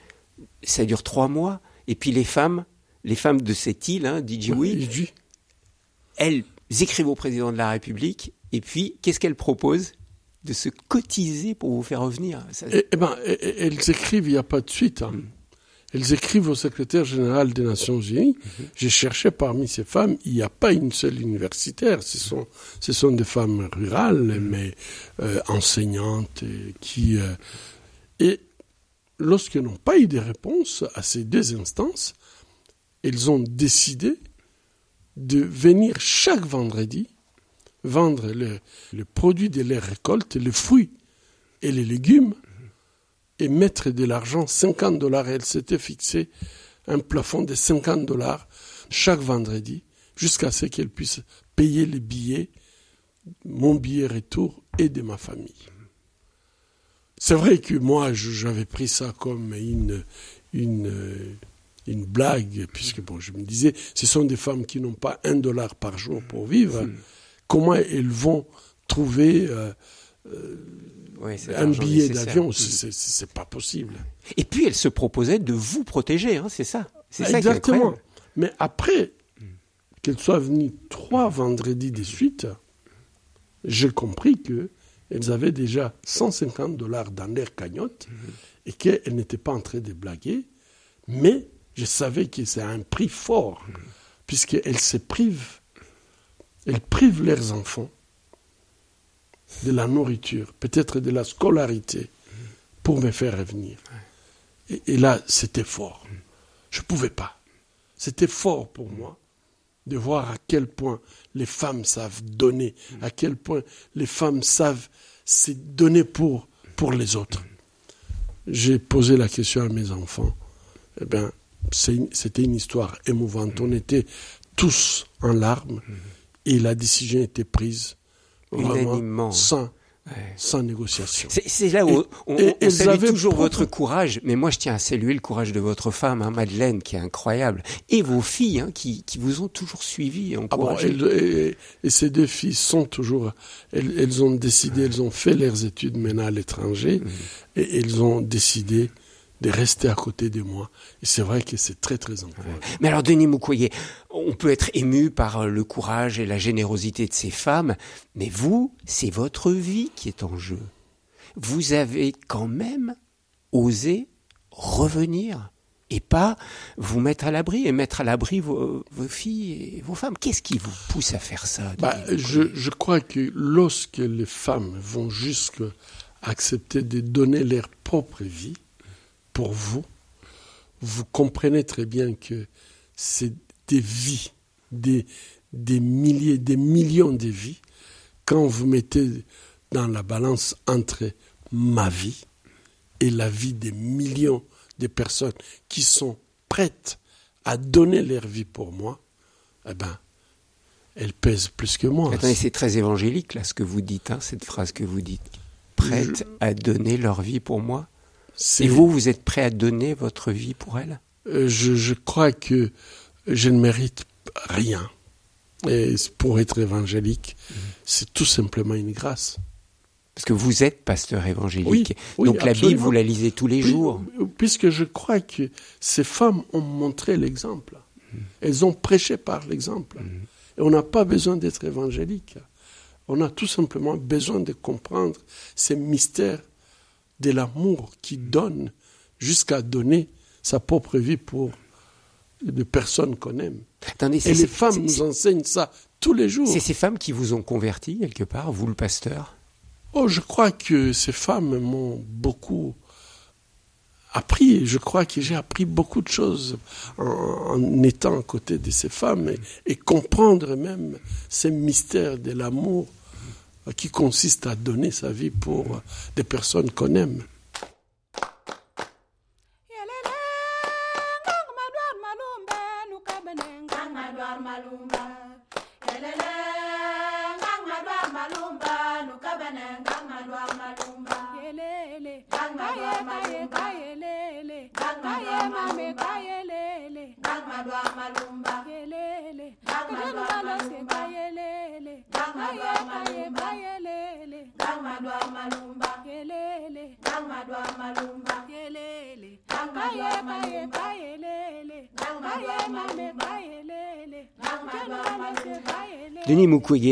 Ça dure trois mois. Et puis les femmes, les femmes de cette île, hein, Idjui. elles écrivent au président de la République, et puis qu'est-ce qu'elles proposent De se cotiser pour vous faire revenir? Ça- Eh, eh ben, eh, eh, elles écrivent, il n'y a pas de suite. hein. Elles écrivent au secrétaire général des Nations Unies. J'ai cherché parmi ces femmes, il n'y a pas une seule universitaire. Ce sont, ce sont des femmes rurales, mais euh, enseignantes, et qui. euh, et lorsqu'elles n'ont pas eu de réponse à ces deux instances, elles ont décidé de venir chaque vendredi vendre le, le produit de leurs récoltes, les fruits et les légumes, et mettre de l'argent, 50 dollars. Elle s'était fixé un plafond de 50 dollars chaque vendredi, jusqu'à ce qu'elle puisse payer les billets, mon billet retour et de ma famille. C'est vrai que moi, j'avais pris ça comme une, une blague, puisque bon, je me disais, ce sont des femmes qui n'ont pas un dollar par jour pour vivre. Comment elles vont trouver euh, un billet d'avion C'est- C'est pas possible? Et puis elles se proposaient de vous protéger, hein, c'est ça. C'est Exactement. Mais après qu'elle soit venue trois vendredis de suite, j'ai compris que elles avaient déjà 150 dollars dans leur cagnotte et qu'elles n'étaient pas en train de blaguer. Mais je savais que c'est un prix fort, puisqu'elles se privent, elles privent leurs enfants de la nourriture, peut-être de la scolarité, pour me faire revenir. Et, là, c'était fort. Je ne pouvais pas. C'était fort pour moi de voir à quel point les femmes savent donner, à quel point les femmes savent se donner pour, pour les autres. J'ai posé la question à mes enfants. Eh bien, c'était une histoire émouvante. On était tous en larmes et la décision était prise vraiment Unanimement. sans, Ouais. sans négociation. C'est là où Et- on, et on salue toujours propre- votre courage, mais moi je tiens à saluer le courage de votre femme, hein, Madeleine, qui est incroyable, et vos filles hein, qui, qui vous ont toujours suivi et Ah bon, encouragé. et, et ces deux filles sont toujours. Elles, elles ont décidé, elles ont fait leurs études maintenant à l'étranger Mhm. et elles ont décidé de rester à côté de moi. Et c'est vrai que c'est très très encourageant. Mais alors, Denis Mukwege, on peut être ému par euh, le courage et la générosité de ces femmes, mais vous, c'est votre vie qui est en jeu. Vous avez quand même osé revenir et pas vous mettre à l'abri et mettre à l'abri vos, vos filles et vos femmes. Qu'est-ce qui vous pousse à faire ça Bah, je crois que lorsque les femmes vont jusqu'à accepter de donner leur propre vie pour vous, vous comprenez très bien que c'est des vies, des, des milliers, des millions de vies. Quand vous mettez dans la balance entre ma vie et la vie des millions de personnes qui sont prêtes à donner leur vie pour moi, eh ben, elle pèse plus que moi. C'est très évangélique, là, ce que vous dites, hein, cette phrase que vous dites. Prête à donner leur vie pour moi? Et vous, vous êtes prêt à donner votre vie pour elle? Euh, je, je, crois que je ne mérite rien. Et pour être évangélique, mmh. c'est tout simplement une grâce. Parce que vous êtes pasteur évangélique. Donc la Bible, vous la lisez tous les jours. Puisque je crois que ces femmes ont montré l'exemple. Mmh. Elles ont prêché par l'exemple. Mmh. Et on n'a pas besoin d'être évangélique. On a tout simplement besoin de comprendre ces mystères de l'amour qui donne jusqu'à donner sa propre vie pour des personnes qu'on aime. Et les femmes nous enseignent ça tous les jours. C'est ces femmes qui vous ont converti quelque part, vous le pasteur? Oh, je crois que ces femmes m'ont beaucoup appris. Je crois que j'ai appris beaucoup de choses en, étant à côté de ces femmes et, comprendre même ces mystères de l'amour qui consiste à donner sa vie pour des personnes qu'on aime.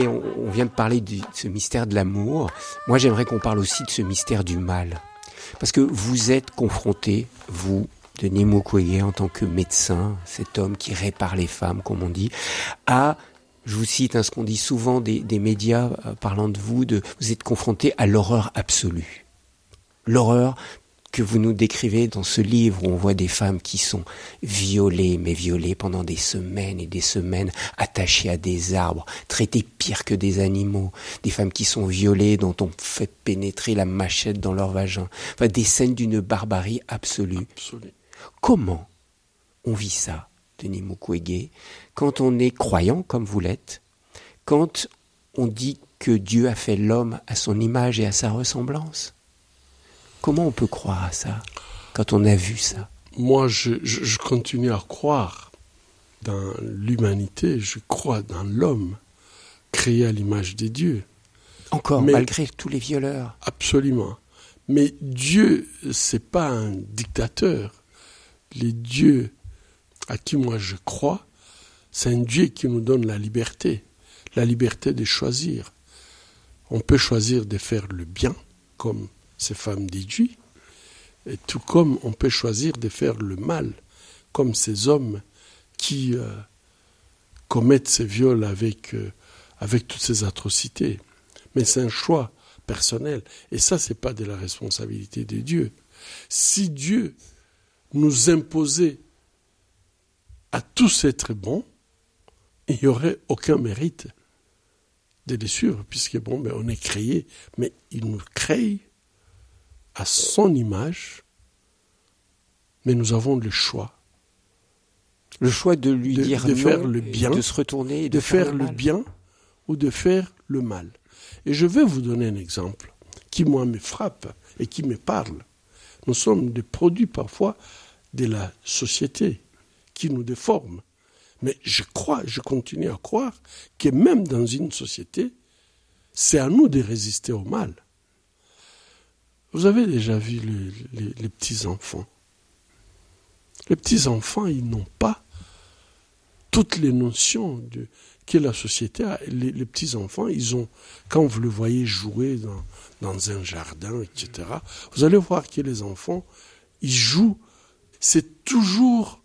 On, vient de parler de ce mystère de l'amour. Moi, j'aimerais qu'on parle aussi de ce mystère du mal. Parce que vous êtes confronté, vous, Denis Mukwege, en tant que médecin, cet homme qui répare les femmes, comme on dit, à je vous cite hein, ce qu'on dit souvent des, médias euh, parlant de vous, de, vous êtes confronté à l'horreur absolue. L'horreur que vous nous décrivez dans ce livre où on voit des femmes qui sont violées, mais violées pendant des semaines et des semaines, attachées à des arbres, traitées pire que des animaux, des femmes qui sont violées, dont on fait pénétrer la machette dans leur vagin, enfin des scènes d'une barbarie absolue. Comment on vit ça, Denis Mukwege, quand on est croyant comme vous l'êtes, quand on dit que Dieu a fait l'homme à son image et à sa ressemblance? Comment on peut croire à ça quand on a vu ça? Moi, je, continue à croire dans l'humanité, je crois dans l'homme créé à l'image des dieux. Encore, malgré tous les violeurs. Absolument. Mais Dieu, c'est pas un dictateur. Les dieux à qui moi je crois, c'est un Dieu qui nous donne la liberté, la liberté de choisir. On peut choisir de faire le bien, comme ces femmes déduites, et tout comme on peut choisir de faire le mal, comme ces hommes qui euh, commettent ces viols avec, euh, avec toutes ces atrocités. Mais c'est un choix personnel, et ça, n'est pas de la responsabilité de Dieu. Si Dieu nous imposait à tous être bons, il n'y aurait aucun mérite de les suivre, puisque bon, on est créé, mais il nous crée à son image, mais nous avons le choix. Le choix de lui dire de faire le bien, de se retourner, et de, faire, le, bien ou de faire le mal. Et je vais vous donner un exemple qui moi me frappe et qui me parle. Nous sommes des produits parfois de la société qui nous déforme. Mais je crois, je continue à croire que même dans une société, c'est à nous de résister au mal. Vous avez déjà vu les, petits-enfants? Les petits-enfants, ils n'ont pas toutes les notions de, que la société a. Les, petits-enfants, ils ont, quand vous le voyez jouer dans, dans un jardin, etc., vous allez voir que les enfants, ils jouent, c'est toujours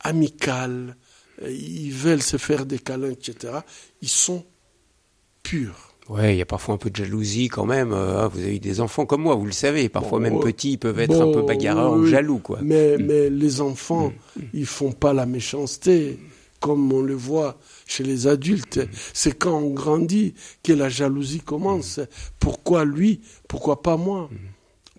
amical, ils veulent se faire des câlins, etc. Ils sont purs. Ouais, il y a parfois un peu de jalousie quand même. Euh, hein, vous avez des enfants comme moi, vous le savez. Parfois même petits, ils peuvent être un peu bagarreurs ou jaloux, quoi. Mais, mm. mais les enfants, ils mm. ils font pas la méchanceté comme on le voit chez les adultes. C'est quand on grandit que la jalousie commence. Pourquoi lui? Pourquoi pas moi?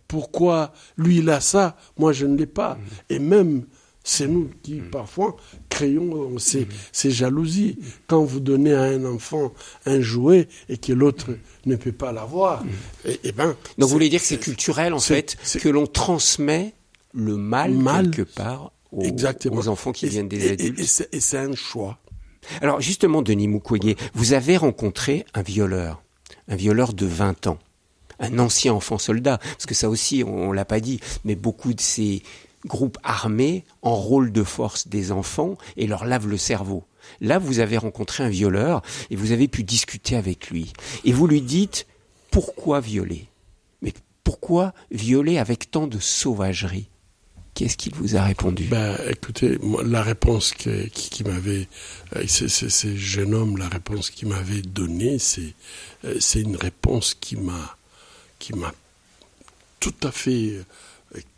Pourquoi lui il a ça? Moi je ne l'ai pas. Et même c'est nous qui parfois créons ces, ces, jalousies. Quand vous donnez à un enfant un jouet et que l'autre ne peut pas l'avoir, et, eh ben. Donc vous voulez dire que c'est culturel en fait, que l'on transmet le mal, quelque part aux, aux enfants qui viennent des adultes. Et, c'est un choix. Alors justement, Denis Mukwege, vous avez rencontré un violeur, un violeur de 20 ans, un ancien enfant soldat, parce que ça aussi, on, on l'a pas dit, mais beaucoup de ces groupes armés enrôlent de force des enfants et leur lavent le cerveau. Là, vous avez rencontré un violeur et vous avez pu discuter avec lui. Et vous lui dites, pourquoi violer? Mais pourquoi violer avec tant de sauvagerie? Qu'est-ce qu'il vous a répondu? Ben, Écoutez, la réponse qui, m'avait, euh, c'est jeune homme, la réponse qu'il m'avait donnée, c'est euh, c'est une réponse qui m'a qui m'a tout à fait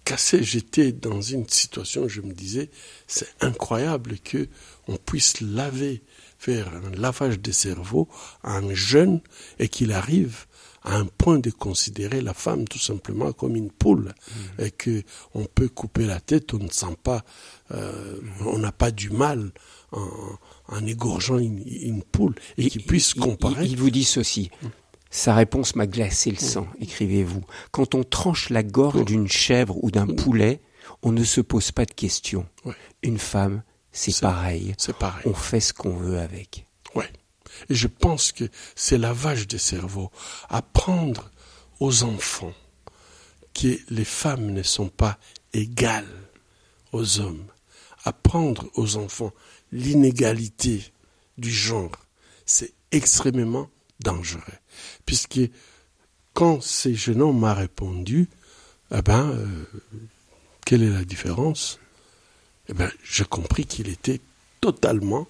cassé. J'étais dans une situation, où je me disais, c'est incroyable que on puisse laver, faire un lavage de cerveau à un jeune et qu'il arrive à un point de considérer la femme tout simplement comme une poule mmh. et que on peut couper la tête, on ne sent pas, euh, on n'a pas du mal en, en égorgeant une, poule et qu'il puisse comparer. Il, vous dit ceci. Sa réponse m'a glacé le sang, écrivez-vous. Quand on tranche la gorge d'une chèvre ou d'un poulet, on ne se pose pas de questions. Une femme, c'est pareil. C'est pareil. On fait ce qu'on veut avec. Ouais. Et je pense que c'est lavage des cerveaux. Apprendre aux enfants que les femmes ne sont pas égales aux hommes. Apprendre aux enfants l'inégalité du genre, c'est extrêmement dangereux. Puisque quand ces jeunes hommes m'ont répondu, eh ben, euh, quelle est la différence? Eh ben, j'ai compris qu'il était totalement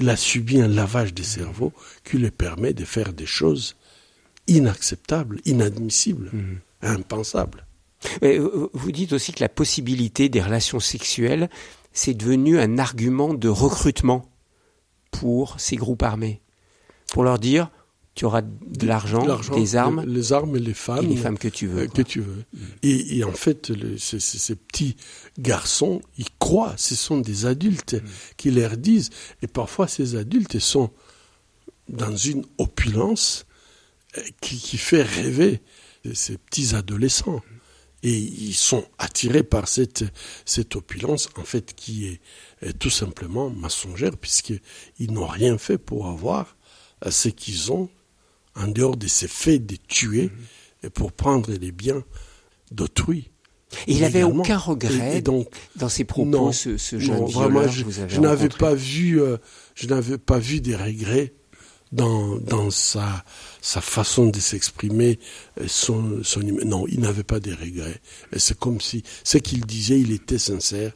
il a subi un lavage des cerveaux qui lui permet de faire des choses inacceptables, inadmissibles, mhm. impensables. vous dites aussi que la possibilité des relations sexuelles, c'est devenu un argument de recrutement pour ces groupes armés. Pour leur dire, tu auras de l'argent, des armes, les armes et les femmes, et les femmes que tu veux. Que tu veux. Et, en fait, ces, petits garçons, ils croient, ce sont des adultes mm. qui leur disent, et parfois ces adultes sont dans une opulence euh, qui, fait rêver ces petits adolescents. Et ils sont attirés par cette, cette opulence, en fait, qui est, est tout simplement mensongère, puisqu'ils n'ont rien fait pour avoir euh, ce qu'ils ont en dehors de ces faits de tuer mhm. et pour prendre les biens d'autrui. il n'avait aucun regret donc, dans ses propos, ce, jeune violeur, je, je n'avais pas vu, euh, je n'avais pas vu des regrets dans, dans sa, sa façon de s'exprimer, son, son, non, il n'avait pas de regrets. C'est comme si ce qu'il disait, il était sincère.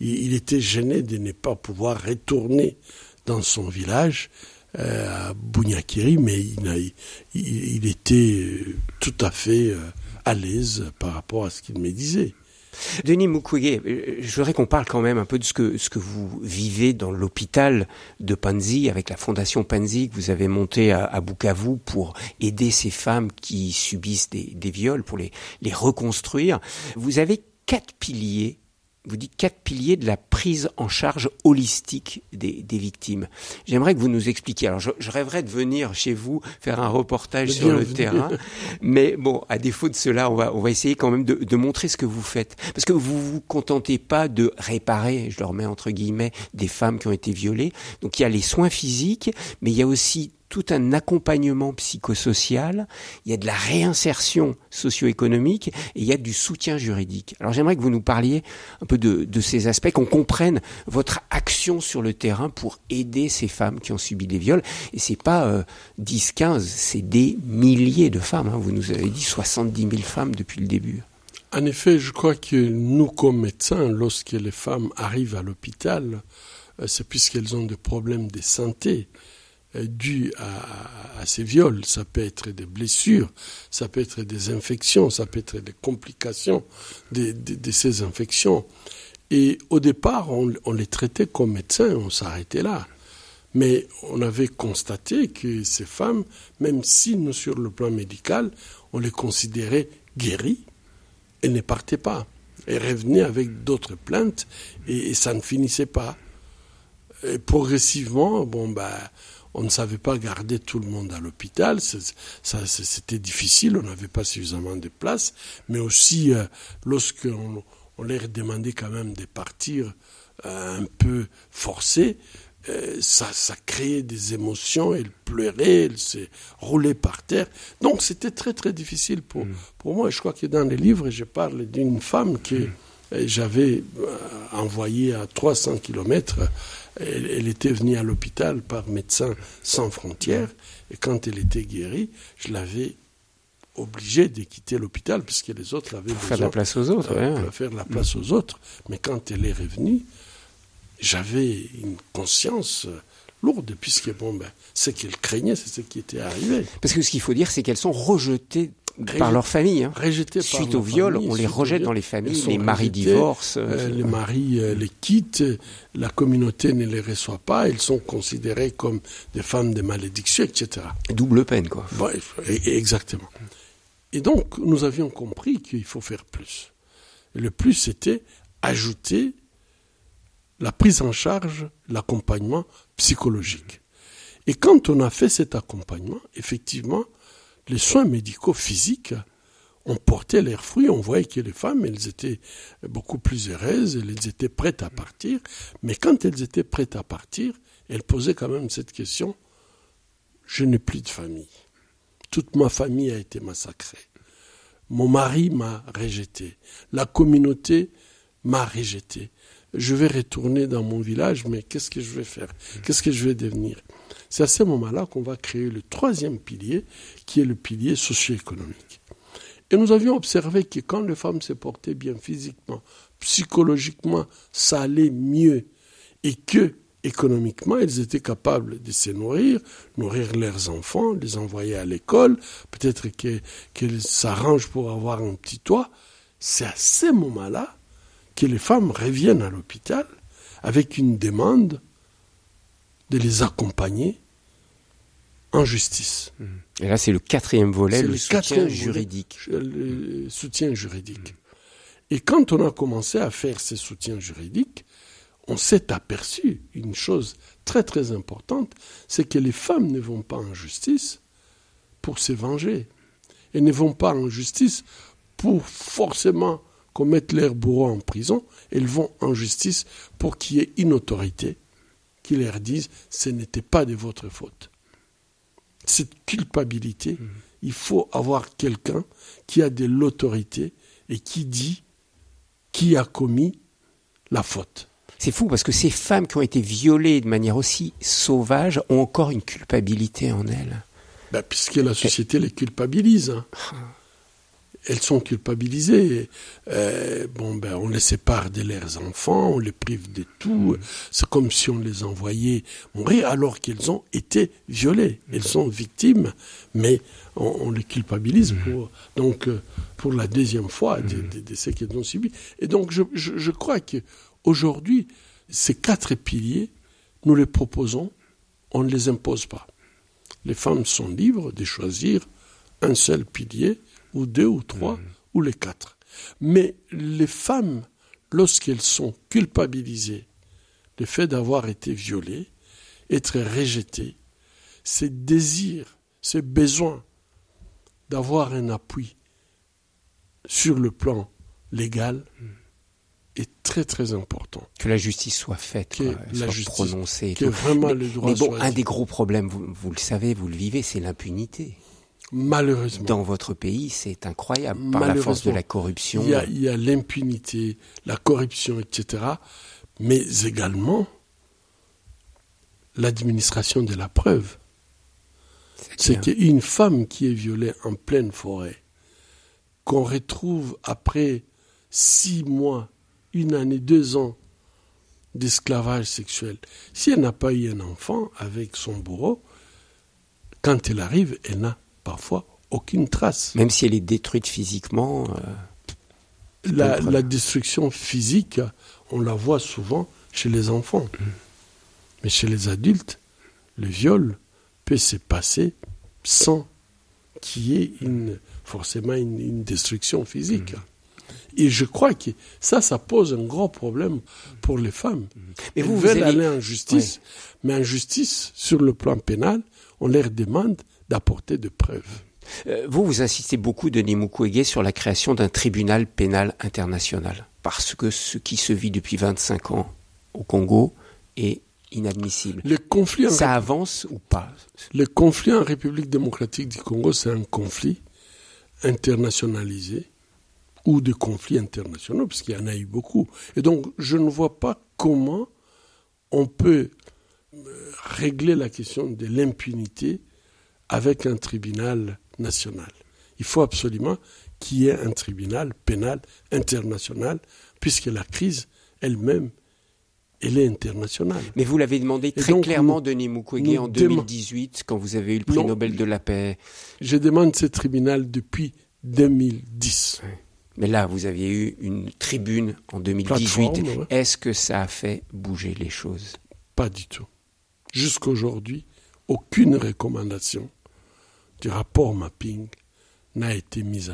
Il, il, était gêné de ne pas pouvoir retourner dans son village à Bougnakiri, mais il, il, était euh, tout à fait euh, à l'aise par rapport à ce qu'il me disait. Denis Mukwege, je voudrais qu'on parle quand même un peu de ce que, ce que vous vivez dans l'hôpital de Panzi, avec la fondation Panzi que vous avez montée à, à Bukavu pour aider ces femmes qui subissent des, des viols, pour les, les reconstruire. Vous avez quatre piliers vous dites quatre piliers de la prise en charge holistique des, des victimes. J'aimerais que vous nous expliquiez. Alors, je, je, rêverais de venir chez vous faire un reportage sur le terrain, mais bon, à défaut de cela, on va, on va essayer quand même de, de montrer ce que vous faites, parce que vous vous contentez pas de réparer, je le remets entre guillemets, des femmes qui ont été violées. Donc, il y a les soins physiques, mais il y a aussi tout un accompagnement psychosocial, il y a de la réinsertion socio-économique et il y a du soutien juridique. Alors j'aimerais que vous nous parliez un peu de, ces aspects, qu'on comprenne votre action sur le terrain pour aider ces femmes qui ont subi des viols. Et c'est pas euh, 10, 15, c'est des milliers de femmes. Hein. Vous nous avez dit 70 000 femmes depuis le début. En effet, je crois que nous, comme médecins, lorsque les femmes arrivent à l'hôpital, euh, c'est puisqu'elles ont des problèmes de santé dû à, ces viols. Ça peut être des blessures, ça peut être des infections, ça peut être des complications de, ces infections. Et au départ, on, les traitait comme médecins, on s'arrêtait là. Mais on avait constaté que ces femmes, même si nous, sur le plan médical, on les considérait guéries, elles ne partaient pas. Elles revenaient avec d'autres plaintes et, ça ne finissait pas. Et progressivement, bon, ben, on ne savait pas garder tout le monde à l'hôpital. C'était difficile, on n'avait pas suffisamment de place. Mais aussi, euh, lorsqu'on on leur demandait quand même de partir euh, un peu forcés, euh, ça, ça créait des émotions, elle pleurait, elle s'est roulée par terre. Donc c'était très très difficile pour, mm. pour moi. Je crois que dans les livres, je parle d'une femme mm. J'avais euh, envoyée à 300 kilomètres. Elle, elle, était venue à l'hôpital par Médecins sans frontières. Et quand elle était guérie, je l'avais obligée de quitter l'hôpital puisque les autres l'avaient besoin. Faire de la place aux autres, euh, ouais. Faire de la place aux autres. Mais quand elle est revenue, j'avais une conscience lourde, puisque bon, ben, ce qu'elles craignaient, c'est ce qui était arrivé. Parce que ce qu'il faut dire, c'est qu'elles sont rejetées par leur famille. Hein. Suite au viol, famille, on les rejette dans les familles, Elles sont les maris divorcent. euh, les maris euh, les quittent, la communauté ne les reçoit pas, elles sont considérées comme des femmes de malédiction, etc. Double peine, quoi. Bref, et- exactement. Et donc, nous avions compris qu'il faut faire plus. Et le plus, c'était ajouter la prise en charge, l'accompagnement psychologique. Et quand on a fait cet accompagnement, effectivement, les soins médicaux physiques ont porté leurs fruits. On voyait que les femmes, étaient beaucoup plus heureuses, elles étaient prêtes à partir. Mais quand elles étaient prêtes à partir, elles posaient quand même cette question, je n'ai plus de famille. Toute ma famille a été massacrée. Mon mari m'a rejeté. La communauté m'a rejeté. Je vais retourner dans mon village, mais qu'est-ce que je vais faire? Qu'est-ce que je vais devenir? C'est à ce moment-là qu'on va créer le troisième pilier, qui est le pilier socio-économique. Et nous avions observé que quand les femmes se portaient bien physiquement, psychologiquement, ça allait mieux. Et que, économiquement, elles étaient capables de se nourrir, nourrir leurs enfants, les envoyer à l'école, peut-être que- qu'elles s'arrangent pour avoir un petit toit. C'est à ce moment-là que les femmes reviennent à l'hôpital avec une demande de les accompagner en justice. Et là, c'est le quatrième volet, le, le soutien quatrième volet. juridique. le soutien juridique. Et quand on a commencé à faire ce soutien juridique, on s'est aperçu une chose très très importante, c'est que les femmes ne vont pas en justice pour se venger. Elles ne vont pas en justice pour forcément qu'on mette leur bourreau en prison. Elles vont en justice pour qu'il y ait une autorité qui leur dise ce n'était pas de votre faute. Cette culpabilité, il faut avoir quelqu'un qui a de l'autorité et qui dit qui a commis la faute. C'est fou parce que ces femmes qui ont été violées de manière aussi sauvage ont encore une culpabilité en elles. Ben, puisque la société les culpabilise. hein. Elles sont culpabilisées. Euh, bon, ben, on les sépare de leurs enfants, on les prive de tout. C'est comme si on les envoyait mourir alors qu'elles ont été violées. Elles sont victimes, mais on, on les culpabilise pour, donc, euh, pour la deuxième fois de, de- de ce qu'elles ont subi. Et donc, je, je, je crois que aujourd'hui, ces quatre piliers, nous les proposons, on ne les impose pas. Les femmes sont libres de choisir un seul pilier, ou deux, ou trois, ou les quatre. Mais les femmes, lorsqu'elles sont culpabilisées, le fait d'avoir été violées, être rejetées, ces désirs, ces besoins d'avoir un appui sur le plan légal est très très important. Que la justice soit faite, Que quoi, la soit justice- prononcée. Que tout. vraiment mais, le droit mais bon, soit un des gros problèmes, vous, vous le savez, vous le vivez, c'est l'impunité. Malheureusement. Dans votre pays, c'est incroyable. Par la force de la corruption. Il y a, l'impunité, la corruption, etc. Mais également l'administration de la preuve. C'est qu'une femme qui est violée en pleine forêt, qu'on retrouve après six mois, une année, deux ans d'esclavage sexuel, si elle n'a pas eu un enfant avec son bourreau, quand elle arrive, elle n'a parfois aucune trace. Même si elle est détruite physiquement, euh, La, la, destruction physique, on la voit souvent chez les enfants. Mm. Mais chez les adultes, le viol peut se passer sans qu'il y ait une, forcément une, destruction physique. Mm. Et je crois que ça, ça pose un gros problème pour les femmes. Mm. Mais vous, veulent aller en justice, mais en justice, sur le plan pénal, on leur demande d'apporter des preuves. Euh, vous, vous insistez beaucoup, Denis Mukwege, sur la création d'un tribunal pénal international. Parce que ce qui se vit depuis 25 ans au Congo est inadmissible. Le conflit Ça avance ou pas? Le conflit en République démocratique du Congo, c'est un conflit internationalisé ou de conflits internationaux, parce qu'il y en a eu beaucoup. Et donc, je ne vois pas comment on peut euh, régler la question de l'impunité avec un tribunal national. Il faut absolument qu'il y ait un tribunal pénal international, puisque la crise elle-même, elle est internationale. Mais vous l'avez demandé très clairement, Denis Mukwege, en 2018, quand vous avez eu le prix Nobel de la paix. Je demande ce tribunal depuis 2010. Mais là, vous aviez eu une tribune en 2018. Est-ce que ça a fait bouger les choses? Pas du tout. Jusqu'aujourd'hui, aucune recommandation du rapport mapping n'a été mise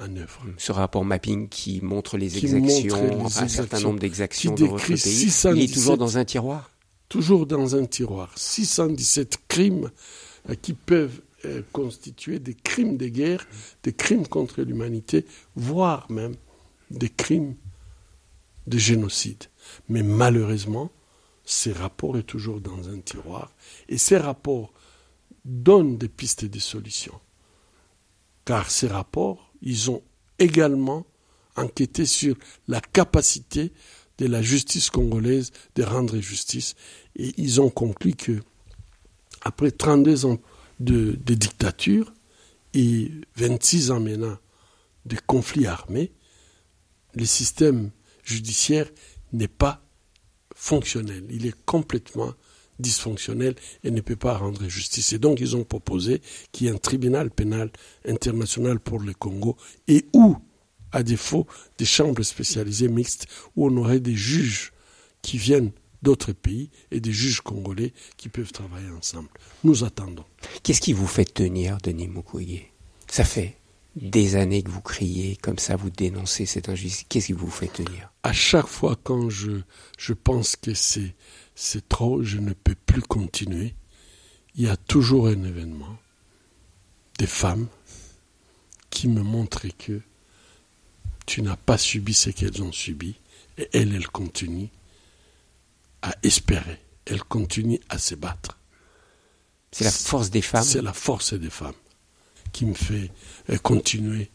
en œuvre. Ce rapport mapping qui montre les exactions, un certain nombre d'exactions dans votre pays, il est toujours dans un tiroir? Toujours dans un tiroir. 617 crimes euh, qui peuvent euh, constituer des crimes de guerre, des crimes contre l'humanité, voire même des crimes de génocide. Mais malheureusement, ces rapports sont toujours dans un tiroir. Et ces rapports donnent des pistes de solutions. Car ces rapports, ils ont également enquêté sur la capacité de la justice congolaise de rendre justice. Et ils ont conclu que, après 32 ans de, de dictature et 26 ans maintenant de conflits armés, le système judiciaire n'est pas fonctionnel. Il est complètement dysfonctionnel et ne peut pas rendre justice. Et donc ils ont proposé qu'il y ait un tribunal pénal international pour le Congo et où, à défaut des chambres spécialisées mixtes, où on aurait des juges qui viennent d'autres pays et des juges congolais qui peuvent travailler ensemble. Nous attendons. Qu'est-ce qui vous fait tenir, Denis Mukwege? Ça fait des années que vous criez comme ça, vous dénoncez cette injustice. Qu'est-ce qui vous fait tenir? À chaque fois quand je, je pense que c'est c'est trop, je ne peux plus continuer. Il y a toujours un événement, des femmes qui me montrent que tu n'as pas subi ce qu'elles ont subi, et elles, elles continuent à espérer, elles continuent à se battre. C'est la force des femmes C'est la force des femmes qui me fait euh, continuer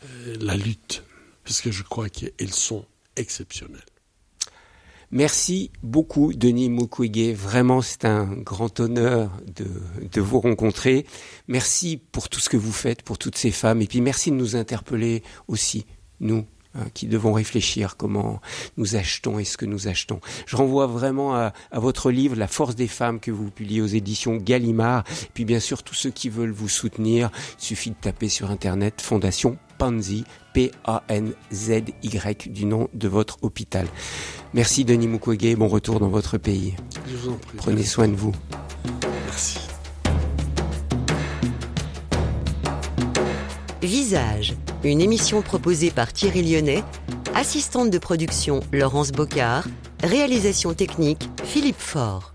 euh, la lutte, parce que je crois qu'elles sont exceptionnelles. Merci beaucoup, Denis Mukwege. Vraiment, c'est un grand honneur de, vous rencontrer. Merci pour tout ce que vous faites, pour toutes ces femmes. Et puis, merci de nous interpeller aussi, nous, qui devons réfléchir comment nous achetons et ce que nous achetons. Je renvoie vraiment à, à, votre livre La force des femmes que vous publiez aux éditions Gallimard. Et puis bien sûr, tous ceux qui veulent vous soutenir, il suffit de taper sur Internet Fondation Panzi, P-A-N-Z-Y, du nom de votre hôpital. Merci Denis Mukwege, bon retour dans votre pays. Je vous en prie. Prenez soin de vous. Merci. Une émission proposée par Thierry Lyonnais, assistante de production Laurence Bocard, réalisation technique Philippe Faure.